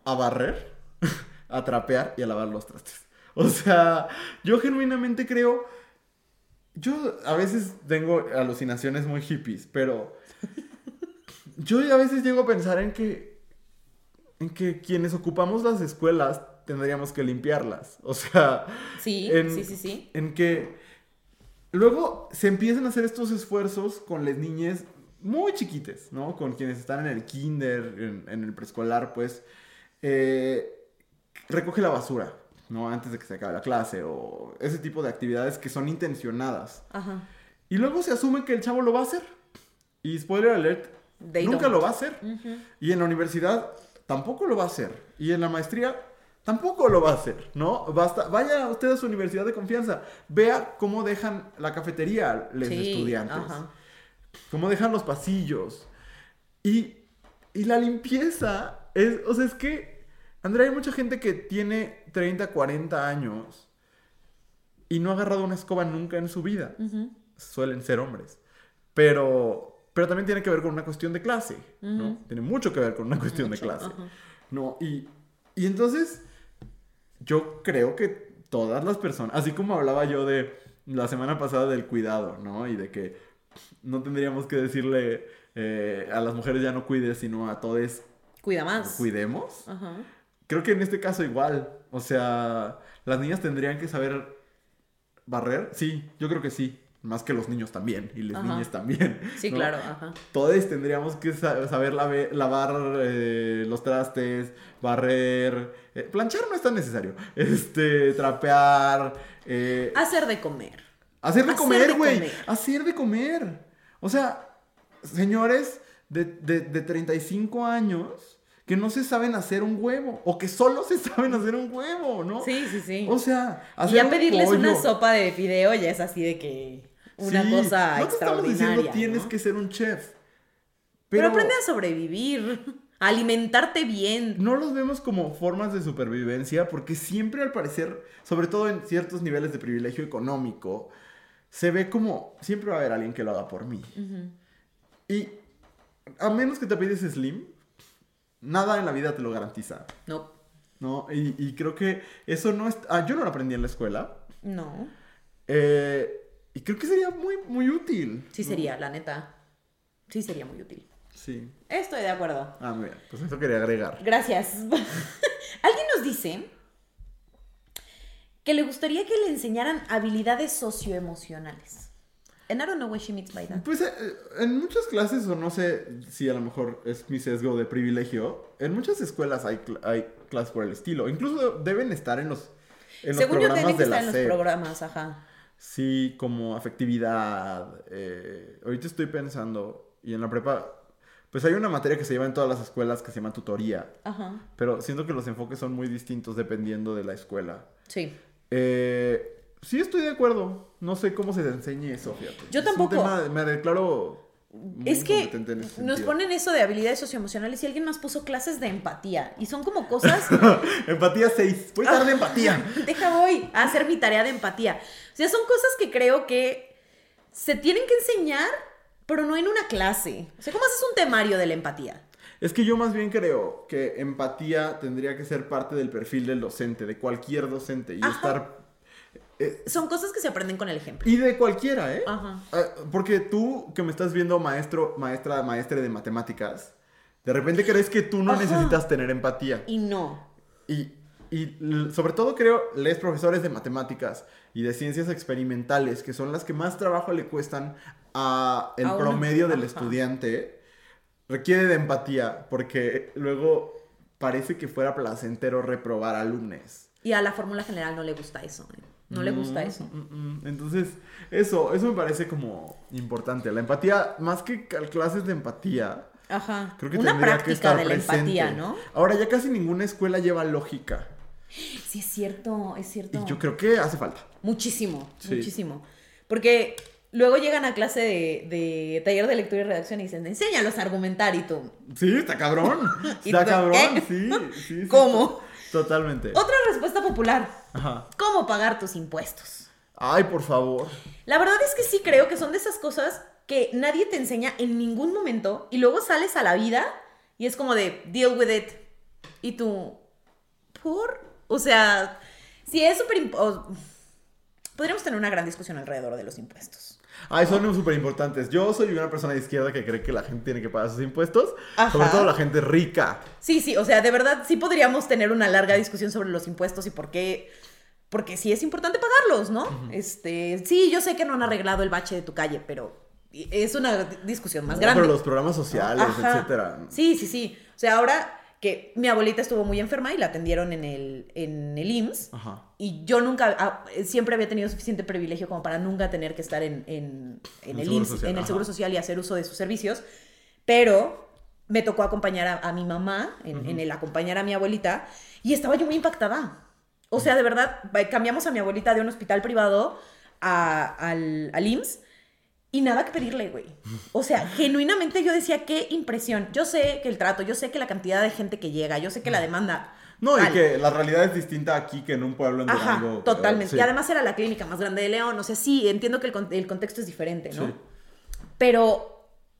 a barrer, a trapear y a lavar los trastes. O sea, yo genuinamente creo. Yo a veces tengo alucinaciones muy hippies, pero. Yo a veces llego a pensar en que en que quienes ocupamos las escuelas tendríamos que limpiarlas. O sea, Sí, en, sí, sí, sí. en que luego se empiezan a hacer estos esfuerzos con las niñas muy chiquites, ¿no? Con quienes están en el kinder, en, en el preescolar, pues, eh, recoge la basura, ¿no? Antes de que se acabe la clase o ese tipo de actividades que son intencionadas. Ajá. Y luego se asume que el chavo lo va a hacer. Y spoiler alert, They nunca don't. lo va a hacer. Y en la universidad tampoco lo va a hacer. Y en la maestría tampoco lo va a hacer, ¿no? Basta, vaya usted a su universidad de confianza, vea cómo dejan la cafetería los Sí, estudiantes, ajá. cómo dejan los pasillos. Y, y la limpieza es, o sea, es que, Andrea, hay mucha gente que tiene 30, 40 años y no ha agarrado una escoba nunca en su vida suelen ser hombres. Pero, pero también tiene que ver con una cuestión de clase, ¿no? Tiene mucho que ver con una cuestión Mucho, de clase. ¿No? Y, y entonces, yo creo que todas las personas, así como hablaba yo de la semana pasada del cuidado, ¿no? Y de que no tendríamos que decirle eh, a las mujeres ya no cuides, sino a todos Cuida más. cuidemos. Ajá. Creo que en este caso igual. O sea, las niñas tendrían que saber barrer. Sí, yo creo que sí. Más que los niños también. Y las niñas también. Sí, ¿no? claro, ajá. Todos tendríamos que sa- saber lavar eh, los trastes, barrer. eh, planchar no es tan necesario. Este, trapear. eh, Hacer de comer. Hacer de Hacer comer, güey. Hacer de comer. O sea, señores de, de, de 35 años que no se saben hacer un huevo o que solo se saben hacer un huevo, ¿no? Sí, sí, sí. O sea, y hacer ya un pedirles una sopa de fideo ya es así de que una Sí, cosa no te estamos diciendo tienes ¿no? que ser un chef. Pero, aprende a sobrevivir, a alimentarte bien. no los vemos como formas de supervivencia porque siempre al parecer, sobre todo en ciertos niveles de privilegio económico, se ve como siempre va a haber alguien que lo haga por mí. Y a menos que te pides slim, nada en la vida te lo garantiza. No, ¿no? Y, y creo que eso no es... Ah, yo no lo aprendí en la escuela. no. eh, y creo que sería muy, muy útil. Sí ¿no? sería, la neta. Sí sería muy útil. Sí. Estoy de acuerdo. Ah, muy bien. Pues eso quería agregar. Gracias. Alguien nos dice que le gustaría que le enseñaran habilidades socioemocionales. And I don't know what she means by that. Pues eh, en muchas clases, o no sé si a lo mejor es mi sesgo de privilegio, en muchas escuelas hay, cl- hay clases por el estilo. Incluso deben estar en los, en los Según yo, programas tienen que de la estar en los programas, ajá. Sí, como afectividad. eh, ahorita estoy pensando, y en la prepa, pues hay una materia que se lleva en todas las escuelas que se llama tutoría. Ajá. Pero siento que los enfoques son muy distintos dependiendo de la escuela. Sí. Eh, sí, estoy de acuerdo. No sé cómo se te enseñe eso, fíjate. Yo Es un tampoco. tema- me declaro. Muy Es que nos ponen eso de habilidades socioemocionales y alguien más puso clases de empatía. Y son como cosas. empatía 6. Voy a dar de empatía. Deja voy a hacer mi tarea de empatía. O sea, son cosas que creo que se tienen que enseñar, pero no en una clase. O sea, ¿cómo haces un temario de la empatía? Es que yo más bien creo que empatía tendría que ser parte del perfil del docente, de cualquier docente. Y Ajá. estar. Eh, Son cosas que se aprenden con el ejemplo. y de cualquiera, ¿eh? Ajá. Ah, Porque tú que me estás viendo maestro, maestra, maestre de matemáticas, de repente crees que tú no Ajá. necesitas tener empatía. Y no. Y, y sobre todo creo, les profesores de matemáticas y de ciencias experimentales, que son las que más trabajo le cuestan a el A promedio del Ajá. estudiante, requiere de empatía, porque luego parece que fuera placentero reprobar alumnos. Y a la fórmula general no le gusta eso. ¿eh? No le gusta Mm, eso. mm, mm. Entonces, eso, eso me parece como importante. La empatía, más que clases de empatía, Ajá. creo que Una tendría práctica que estar de la presente. empatía, ¿no? Ahora, ya casi ninguna escuela lleva lógica. Sí, es cierto, es cierto. Y yo creo que hace falta. Muchísimo, Sí. muchísimo. Porque luego llegan a clase de, de taller de lectura y redacción y dicen, enséñalos a argumentar y tú. Sí, está cabrón. ¿Y Está tú, cabrón, qué? sí, sí, sí. ¿Cómo? Totalmente. Otra respuesta popular. Ajá. ¿Cómo pagar tus impuestos? Ay, por favor. La verdad es que sí creo que son de esas cosas que nadie te enseña en ningún momento y luego sales a la vida y es como de deal with it. Y tú, ¿por? O sea, sí es súper... Podríamos tener una gran discusión alrededor de los impuestos. Ay, son súper importantes. Yo soy una persona de izquierda que cree que la gente tiene que pagar sus impuestos. Ajá. Sobre todo la gente rica. Sí, sí, o sea, de verdad sí podríamos tener una larga discusión sobre los impuestos y por qué, porque sí es importante pagarlos, ¿no? Este, sí, yo sé que no han arreglado el bache de tu calle, pero es una discusión más No, grande. Pero los programas sociales, Ajá. etcétera. Sí, sí, sí. O sea, ahora que mi abuelita estuvo muy enferma y la atendieron en el, en el IMSS. Ajá. Y yo nunca, ah, siempre había tenido suficiente privilegio como para nunca tener que estar en, en- en El IMSS, Social, en el ajá. Seguro Social y hacer uso de sus servicios. Pero me tocó acompañar a, a mi mamá, en, en el acompañar a mi abuelita, y estaba yo muy impactada. O sea, de verdad, eh, cambiamos a mi abuelita de un hospital privado a- al, al IMSS y nada que pedirle, güey. O sea, genuinamente yo decía, qué impresión. Yo sé que el trato, yo sé que la cantidad de gente que llega, yo sé que la demanda. No, y tal. que la realidad es distinta aquí que en un pueblo en Ajá, Durango. totalmente. Sí. Y además era la clínica más grande de León. O sea, sí, entiendo que el, con- el contexto es diferente, ¿no? Sí. Pero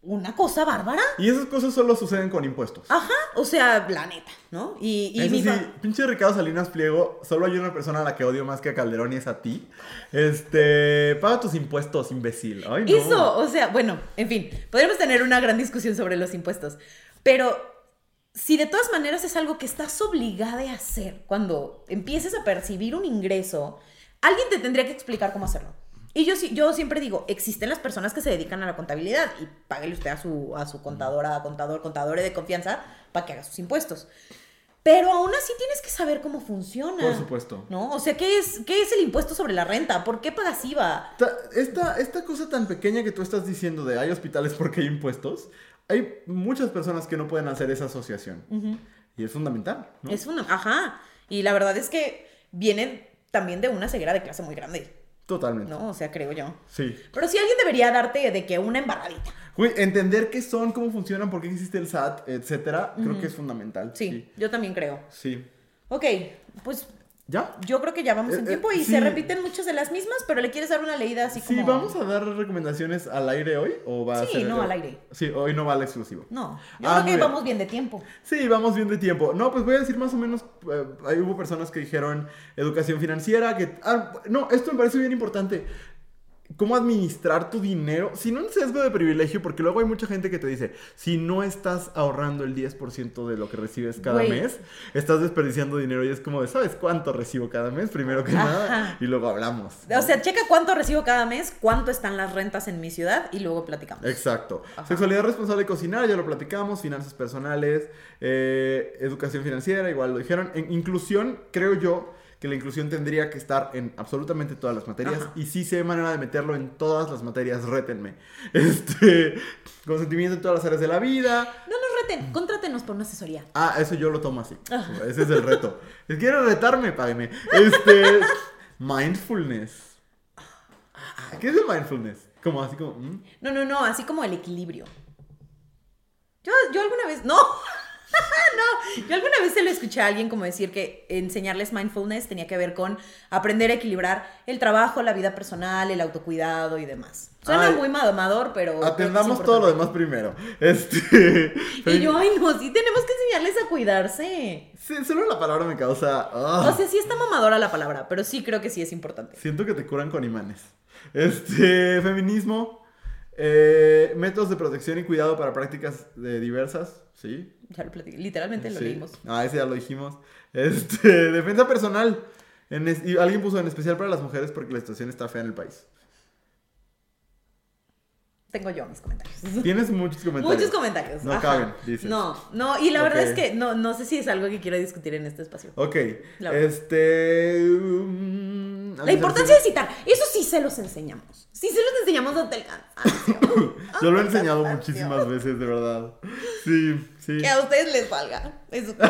una cosa bárbara. Y esas cosas solo suceden con impuestos. Ajá, o sea, la neta, ¿no? Y, y Eso mi sí, pinche Ricardo Salinas Pliego, solo hay una persona a la que odio más que a Calderón y es a ti. Este, paga tus impuestos, imbécil. Ay, no. Eso, o sea, bueno, en fin, podríamos tener una gran discusión sobre los impuestos, pero si de todas maneras es algo que estás obligada a hacer cuando empieces a percibir un ingreso, alguien te tendría que explicar cómo hacerlo. Y yo, sí- yo siempre digo, existen las personas que se dedican a la contabilidad y páguele usted a su, a su contadora, contador, contadores de confianza para que haga sus impuestos. Pero aún así tienes que saber cómo funciona. Por supuesto. ¿No? O sea, ¿qué es, ¿qué es el impuesto sobre la renta? ¿Por qué pagas IVA? Ta- Esta, esta cosa tan pequeña que tú estás diciendo de hay hospitales porque hay impuestos, hay muchas personas que no pueden hacer esa asociación. Y es fundamental, ¿no? Es una, ajá. Y la verdad es que viene también de una ceguera de clase muy grande, Totalmente. ¿no? O sea, creo yo. Sí. Pero sí alguien debería darte de que una embarradita. Güey, entender qué son, cómo funcionan, por qué existe el SAT, etcétera, creo que es fundamental. Sí, yo también creo. Sí. Ok, pues ¿Ya? yo creo que ya vamos Eh, en eh, tiempo y sí. se repiten muchas de las mismas, pero le quieres dar una leída así Sí, como... ¿vamos a dar recomendaciones al aire hoy? ¿O va a Sí, ser- no, al aire. Sí, hoy no va al exclusivo. No, yo Ah, creo que bien. vamos bien de tiempo. Sí, vamos bien de tiempo. No, pues voy a decir más o menos, eh, ahí hubo personas que dijeron educación financiera, que... ah, no, esto me parece bien importante. Cómo administrar tu dinero, sin un sesgo de privilegio, porque luego hay mucha gente que te dice, si no estás ahorrando el 10% de lo que recibes cada mes, estás desperdiciando dinero y es como de, ¿sabes cuánto recibo cada mes? Primero que nada, y luego hablamos. O sea, checa cuánto recibo cada mes, cuánto están las rentas en mi ciudad y luego platicamos. Exacto. Ajá. Sexualidad responsable de cocinar, ya lo platicamos. Finanzas personales, eh, educación financiera, igual lo dijeron. En inclusión, creo yo que la inclusión tendría que estar en absolutamente todas las materias. Ajá. Y sí sé manera de meterlo en todas las materias, rétenme. Este, consentimiento en todas las áreas de la vida. No nos reten, contrátenos por una asesoría. Ah, eso yo lo tomo así. Ajá. Ese es el reto. Si quieres retarme, págame. Este, mindfulness. ¿Qué es el mindfulness? Como así como... No, no, no, así como el equilibrio. Yo, yo alguna vez, no, no, yo alguna vez se lo escuché a alguien como decir que enseñarles mindfulness tenía que ver con aprender a equilibrar el trabajo, la vida personal, el autocuidado y demás. Suena Ay. muy mamador, pero... Atendamos todo lo demás primero. Este. Y yo, ay, no, sí tenemos que enseñarles a cuidarse. Sí, solo la palabra me causa. ah. O sea, sí está mamadora la palabra, pero sí creo que sí es importante. Siento que te curan con imanes. Este. Feminismo. Eh, métodos de protección y cuidado para prácticas eh, diversas. Sí. Ya lo platiqué, literalmente lo sí. leímos. Ah, ese ya lo dijimos. Este. Defensa personal. En es- y alguien puso en especial para las mujeres porque la situación está fea en el país. Tengo yo mis comentarios. Tienes muchos comentarios. Muchos comentarios. No ajá. caben, dices. No, no, y la verdad es que no, no sé si es algo que quiero discutir en este espacio. Ok. Este. um, La importancia de citar, eso sí se los enseñamos. Sí se los enseñamos hasta el cansancio. Yo lo he el enseñado muchísimas veces, de verdad. Sí, sí. Que a ustedes les valga. Eso.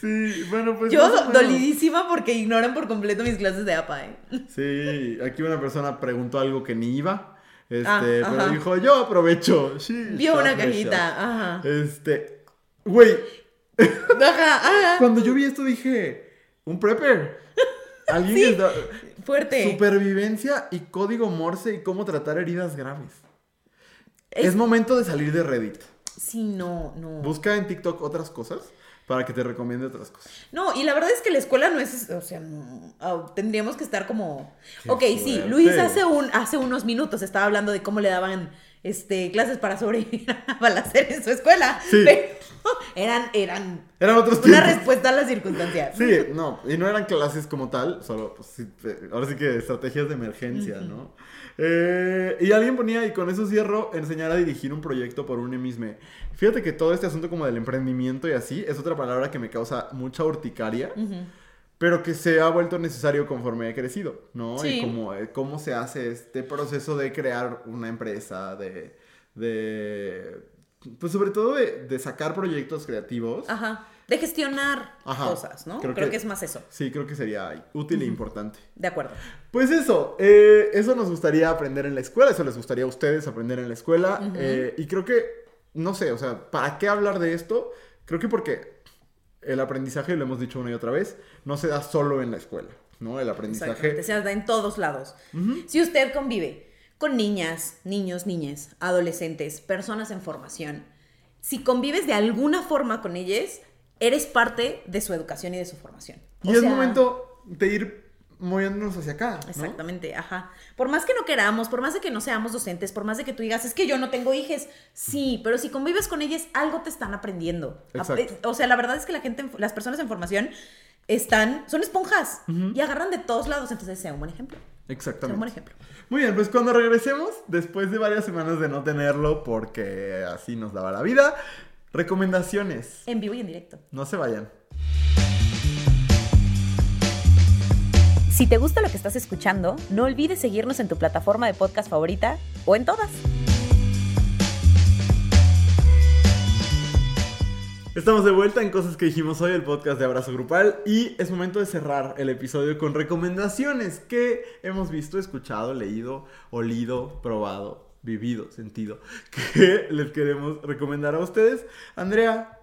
Sí, bueno, pues. Yo dolidísima porque ignoran por completo mis clases de APA, ¿eh? Sí, aquí una persona preguntó algo que ni iba. Este, Ah, pero ajá. dijo, yo aprovecho. Sí, Vio una cajita, ajá. Este, güey, Ajá, ajá. cuando yo vi esto dije, un prepper. Alguien está- Fuerte. Supervivencia y código Morse y cómo tratar heridas graves. Es... Es- momento de salir de Reddit. Sí, no, no. Busca en TikTok otras cosas para que te recomiende otras cosas. No, y la verdad es que la escuela no es, o sea, no, ah, tendríamos que estar como... Qué ok, sí. Luis hace, un, hace unos minutos estaba hablando de cómo le daban este, clases para sobrevivir a balacer en su escuela, Sí. pero eran, eran Eran otros una tiempos. respuesta a las circunstancias. Sí, no, y no eran clases como tal, solo, pues, sí, eh, ahora sí que estrategias de emergencia, ¿no? Eh, y alguien ponía, y con eso cierro, enseñar a dirigir un proyecto por uno mismo. Fíjate que todo este asunto como del emprendimiento y así, es otra palabra que me causa mucha urticaria, pero que se ha vuelto necesario conforme he crecido, ¿no? Sí. Y como, eh, cómo se hace este proceso de crear una empresa, de, de pues sobre todo de, de sacar proyectos creativos. Ajá. De gestionar Ajá. cosas, ¿no? Creo Creo, que- que... es más eso. Sí, creo que sería útil e importante. De acuerdo. Pues eso, eh, eso nos gustaría aprender en la escuela, eso les gustaría a ustedes aprender en la escuela. eh, y creo que, no sé, o sea, ¿para qué hablar de esto? Creo que porque el aprendizaje, lo hemos dicho una y otra vez, no se da solo en la escuela, ¿no? El aprendizaje... Se da en todos lados. Si usted convive con niñas, niños, niñas, adolescentes, personas en formación, si convives de alguna forma con ellas, eres parte de su educación y de su formación. Y es momento de ir moviéndonos hacia acá, ¿no? Exactamente, ajá. Por más que no queramos, por más de que no seamos docentes, por más de que tú digas, es que yo no tengo hijes, sí, pero si convives con ellas, algo te están aprendiendo. Exacto. Ap- O sea, la verdad es que la gente, en- las personas en formación están, son esponjas y agarran de todos lados, entonces sea un buen ejemplo. Sea un buen Exactamente. ejemplo. Muy bien, pues cuando regresemos, después de varias semanas de no tenerlo, porque así nos daba la vida, recomendaciones. En vivo y en directo. No se vayan. Si te gusta lo que estás escuchando, no olvides seguirnos en tu plataforma de podcast favorita o en todas. Estamos de vuelta en Cosas que dijimos hoy, el podcast de Abrazo Grupal, y es momento de cerrar el episodio con recomendaciones que hemos visto, escuchado, leído, olido, probado, vivido, sentido, que les queremos recomendar a ustedes. Andrea,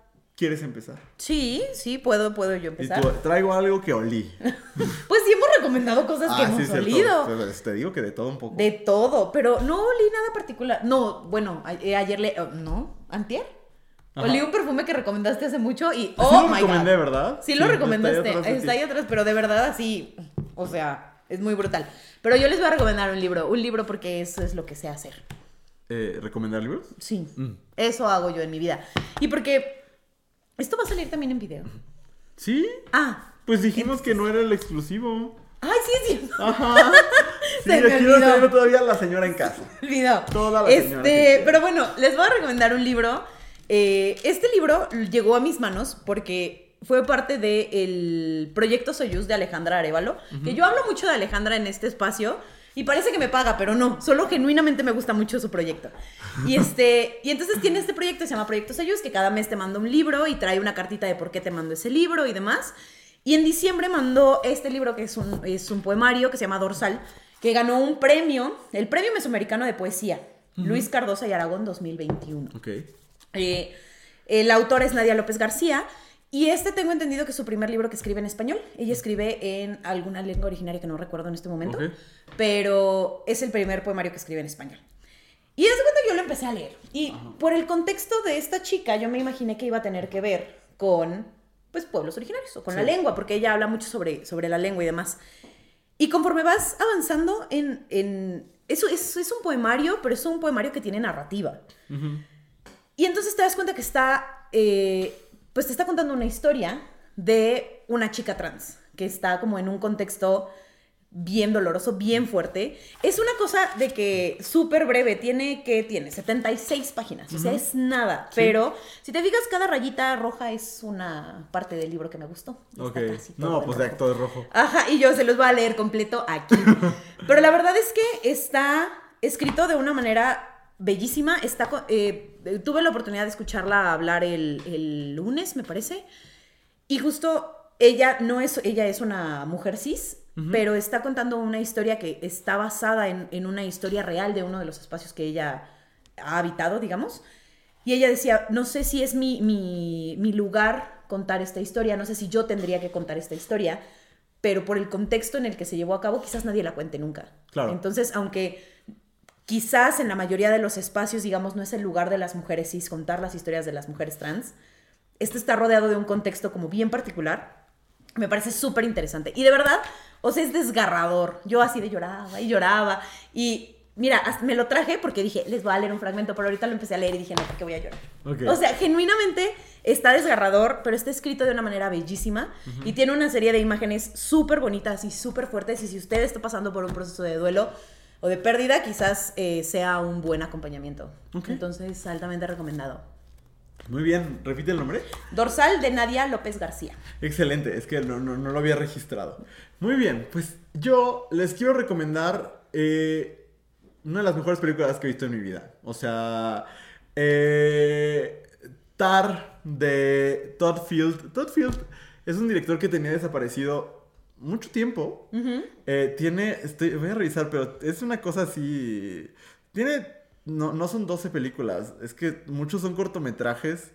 ¿quieres empezar? Sí, sí, puedo, puedo yo Y empezar. tú, traigo algo que olí. Pues sí hemos recomendado cosas que Ah, sí, hemos cierto. olido. Te digo que de todo un poco. De todo, pero no olí nada particular. No, bueno, eh, ayer le... oh, no, antier. Ajá. Olí un perfume que recomendaste hace mucho y... Sí Oh, lo my recomendé, God. ¿verdad? Sí, lo está ahí recomendaste. Está ahí atrás, pero de verdad así... O sea, es muy brutal. Pero yo les voy a recomendar un libro. Un libro porque eso es lo que sé hacer. Eh, ¿Recomendar libros? Sí. Mm. Eso hago yo en mi vida. Y porque... Esto va a salir también en video. ¿Sí? Ah. Pues dijimos que no era el exclusivo. Ay, sí, es cierto. Ajá. Sí, Se me aquí lo olvidó. todavía la señora en casa. olvidó. Toda la señora Este, quiera. pero bueno, les voy a recomendar un libro. Eh, este libro llegó a mis manos porque fue parte del proyecto Soyuz de Alejandra Arevalo. Que yo hablo mucho de Alejandra en este espacio. Y parece que me paga, pero no, solo genuinamente me gusta mucho su proyecto. Y este, y entonces tiene este proyecto, se llama Proyecto Soyuz, que cada mes te manda un libro y trae una cartita de por qué te mando ese libro y demás. Y en diciembre mandó este libro que es un, es un poemario que se llama Dorsal, que ganó un premio, el Premio Mesoamericano de Poesía, Luis Cardosa y Aragón 2021. Ok. Eh, el autor es Nadia López García. Y este tengo entendido que es su primer libro que escribe en español. Ella escribe en alguna lengua originaria que no recuerdo en este momento. Pero es el primer poemario que escribe en español. Y es que yo lo empecé a leer. Y por el contexto de esta chica, yo me imaginé que iba a tener que ver con pues, pueblos originarios o con la lengua, porque ella habla mucho sobre, sobre la lengua y demás. Y conforme vas avanzando en... en eso es, es un poemario, pero es un poemario que tiene narrativa. Y entonces te das cuenta que está, eh, pues te está contando una historia de una chica trans, que está como en un contexto bien doloroso, bien fuerte. Es una cosa de que súper breve, tiene que tiene 76 páginas, o sea, es nada, pero si te fijas cada rayita roja es una parte del libro que me gustó. Está Ok. casi todo No, pues de rojo. actor rojo. Ajá, y yo se los voy a leer completo aquí. Pero la verdad es que está escrito de una manera bellísima. Está, eh, tuve la oportunidad de escucharla hablar el, el lunes, me parece. Y justo ella no es, ella es una mujer cis, pero está contando una historia que está basada en, en una historia real de uno de los espacios que ella ha habitado, digamos. Y ella decía, no sé si es mi, mi, mi lugar contar esta historia, no sé si yo tendría que contar esta historia, pero por el contexto en el que se llevó a cabo, quizás nadie la cuente nunca. Claro. Entonces, aunque quizás en la mayoría de los espacios, digamos, no es el lugar de las mujeres cis contar las historias de las mujeres trans, este está rodeado de un contexto como bien particular. Me parece súper interesante. Y de verdad, o sea, es desgarrador. Yo así de lloraba y lloraba. Y mira, me lo traje porque dije, les voy a leer un fragmento, pero ahorita lo empecé a leer y dije, no, porque voy a llorar. Ok. O sea, genuinamente está desgarrador, pero está escrito de una manera bellísima y tiene una serie de imágenes súper bonitas y súper fuertes. Y si usted está pasando por un proceso de duelo o de pérdida, quizás eh, sea un buen acompañamiento. Entonces, altamente recomendado. Muy bien, repite el nombre. Dorsal de Nadia López García. Excelente, es que no, no- no lo había registrado. Muy bien, pues yo les quiero recomendar eh, una de las mejores películas que he visto en mi vida. O sea, eh, Tar de Todd Field. Todd Field es un director que tenía desaparecido mucho tiempo. Eh, tiene, estoy, voy a revisar, pero es una cosa así. Tiene, no, no son 12 películas, es que muchos son cortometrajes,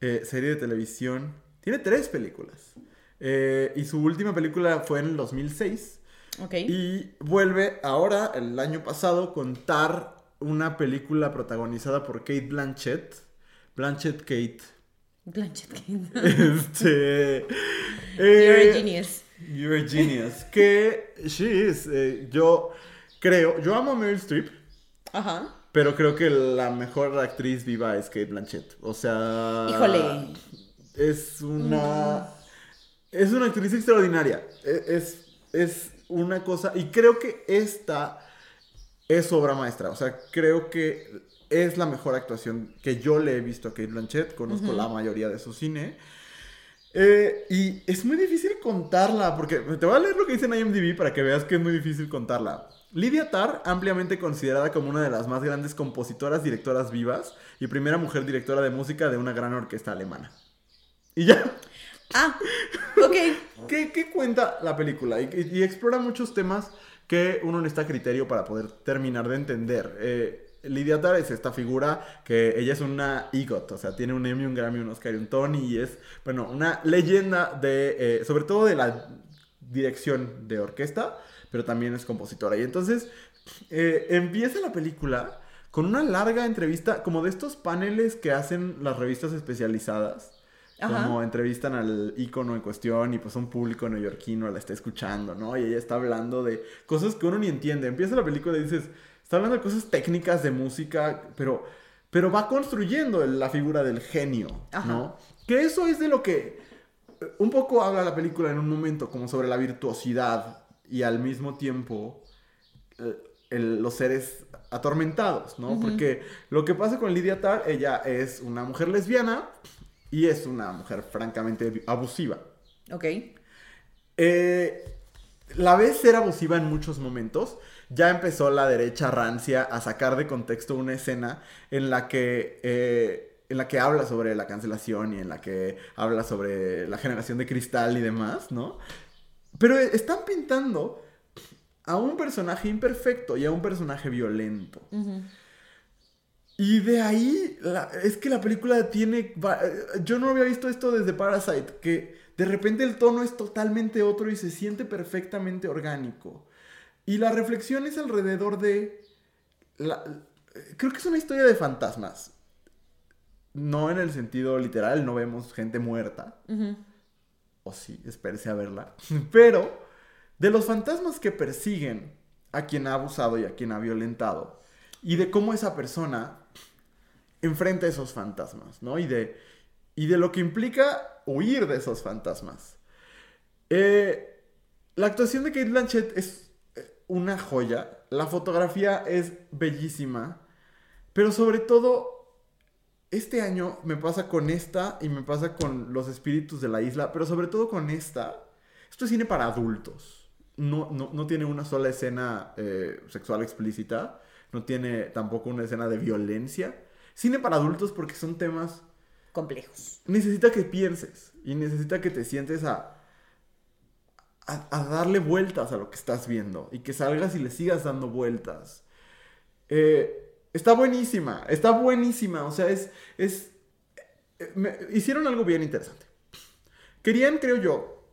eh, serie de televisión. Tiene tres películas. Eh, y su última película fue en el 2006. Ok. Y vuelve ahora, el año pasado, contar una película protagonizada por Kate Blanchett. Blanchett Kate. Blanchett. Este. You're eh, a genius. You're a genius. Que she is. eh, yo creo. Yo amo a Meryl Streep. Ajá. Pero creo que la mejor actriz viva es Kate Blanchett. O sea. Híjole. Es una. Es una actriz extraordinaria. E- Es, es una cosa. Y creo que esta es obra maestra. O sea, creo que es la mejor actuación que yo le he visto a Kate Blanchett. Conozco la mayoría de su cine. Eh, y es muy difícil contarla, porque te voy a leer lo que dice en IMDb para que veas que es muy difícil contarla. Lydia Tarr, ampliamente considerada como una de las más grandes compositoras, directoras vivas y primera mujer directora de música de una gran orquesta alemana. Y ya. Ah, ok. ¿Qué, qué cuenta la película? Y, y- y explora muchos temas que uno necesita criterio para poder terminar de entender. Eh, Lydia Tarr es esta figura que ella es una EGOT, o sea, tiene un Emmy, un Grammy, un Oscar y un Tony y es, bueno, una leyenda de, eh, sobre todo de la dirección de orquesta, pero también es compositora. Y entonces eh, empieza la película con una larga entrevista, como de estos paneles que hacen las revistas especializadas. Ajá. Como entrevistan al ícono en cuestión y pues un público neoyorquino la está escuchando, ¿no? Y ella está hablando de cosas que uno ni entiende. Empieza la película y dices, está hablando de cosas técnicas de música, pero, pero va construyendo la figura del genio, Ajá. ¿no? Que eso es de lo que eh, un poco habla la película en un momento, como sobre la virtuosidad y al mismo tiempo eh, el- los seres atormentados, ¿no? Porque lo que pasa con Lydia Tarr, ella es una mujer lesbiana y es una mujer francamente abusiva. Ok. Eh, la ves ser abusiva en muchos momentos. Ya empezó la derecha rancia a sacar de contexto una escena en la que, eh, en la que habla sobre la cancelación y en la que habla sobre la generación de cristal y demás, ¿no? Pero están pintando a un personaje imperfecto y a un personaje violento. Y de ahí, la- es que la película tiene... Yo no había visto esto desde Parasite, que de repente el tono es totalmente otro y se siente perfectamente orgánico. Y la reflexión es alrededor de... la- creo que es una historia de fantasmas. No en el sentido literal, no vemos gente muerta. O sí, espérese a verla. Pero de los fantasmas que persiguen a quien ha abusado y a quien ha violentado. Y de cómo esa persona enfrenta esos fantasmas, ¿no? Y de, y de lo que implica huir de esos fantasmas. Eh, la actuación de Kate Blanchett es una joya. La fotografía es bellísima. Pero sobre todo, este año me pasa con esta y me pasa con Los Espíritus de la Isla, pero sobre todo con esta. Esto es cine para adultos. No, no, no tiene una sola escena eh, sexual explícita. No tiene tampoco una escena de violencia. Cine para adultos porque son temas... Complejos. Necesita que pienses y necesita que te sientes a, a, a darle vueltas a lo que estás viendo y que salgas y le sigas dando vueltas. Eh, está buenísima, está buenísima. O sea, es. es eh, me- hicieron algo bien interesante. Querían, creo yo,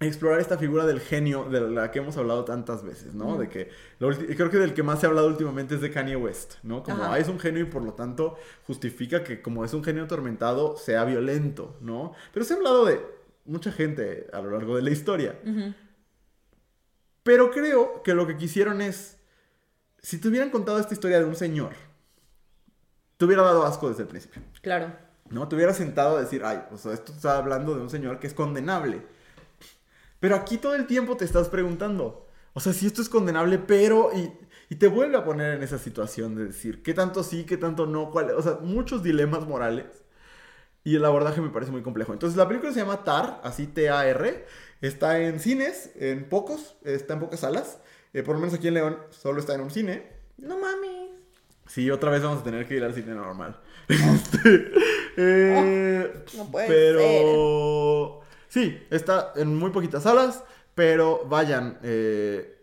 explorar esta figura del genio de la que hemos hablado tantas veces, ¿no? De que lo creo que del que más se ha hablado últimamente es de Kanye West, ¿no? Como ah, es un genio y por lo tanto justifica que como es un genio atormentado sea violento, ¿no? Pero se ha hablado de mucha gente a lo largo de la historia. Pero creo que lo que quisieron es, si te hubieran contado esta historia de un señor, te hubiera dado asco desde el principio. Claro. ¿no? Te hubieras sentado a decir, ay, pues esto está hablando de un señor que es condenable. Pero aquí todo el tiempo te estás preguntando, o sea, si esto es condenable, pero... Y, y te vuelve a poner en esa situación de decir, ¿qué tanto sí, qué tanto no? ¿Cuál? O sea, muchos dilemas morales. Y el abordaje me parece muy complejo. Entonces, la película se llama Tar, así T-A-R. Está en cines, en pocos, está en pocas salas. Eh, por lo menos aquí en León solo está en un cine. No mames. Sí, otra vez vamos a tener que ir al cine normal. Este, eh, no puede pero sí, está en muy poquitas salas, pero vayan eh,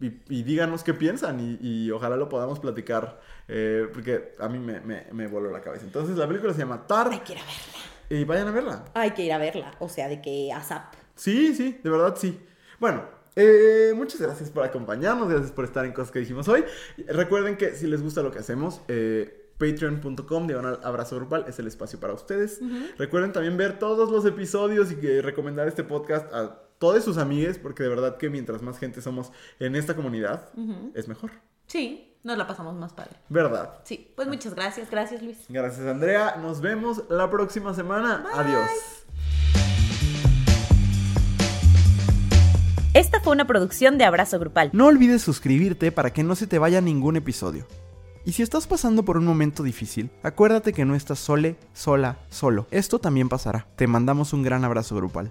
y, y díganos qué piensan y, y ojalá lo podamos platicar eh, porque a mí me, me, me voló la cabeza. Entonces la película se llama Tar Hay que ir a verla. y vayan a verla. Hay que ir a verla. O sea, de que ASAP. Sí, sí, de verdad sí. Bueno, eh, muchas gracias por acompañarnos, gracias por estar en cosas que dijimos hoy. Recuerden que si les gusta lo que hacemos, eh, patreon.com, diagonal abrazo grupal, es el espacio para ustedes. Recuerden también ver todos los episodios y que recomendar este podcast a todos sus amigues, porque de verdad que mientras más gente somos en esta comunidad, es mejor. Sí, nos la pasamos más padre. ¿Verdad? Sí, pues muchas gracias. Gracias, Luis. Gracias, Andrea. Nos vemos la próxima semana. Adiós. Esta fue una producción de Abrazo Grupal. No olvides suscribirte para que no se te vaya ningún episodio. Y si estás pasando por un momento difícil, acuérdate que no estás sole, sola, solo. Esto también pasará. Te mandamos un gran abrazo grupal.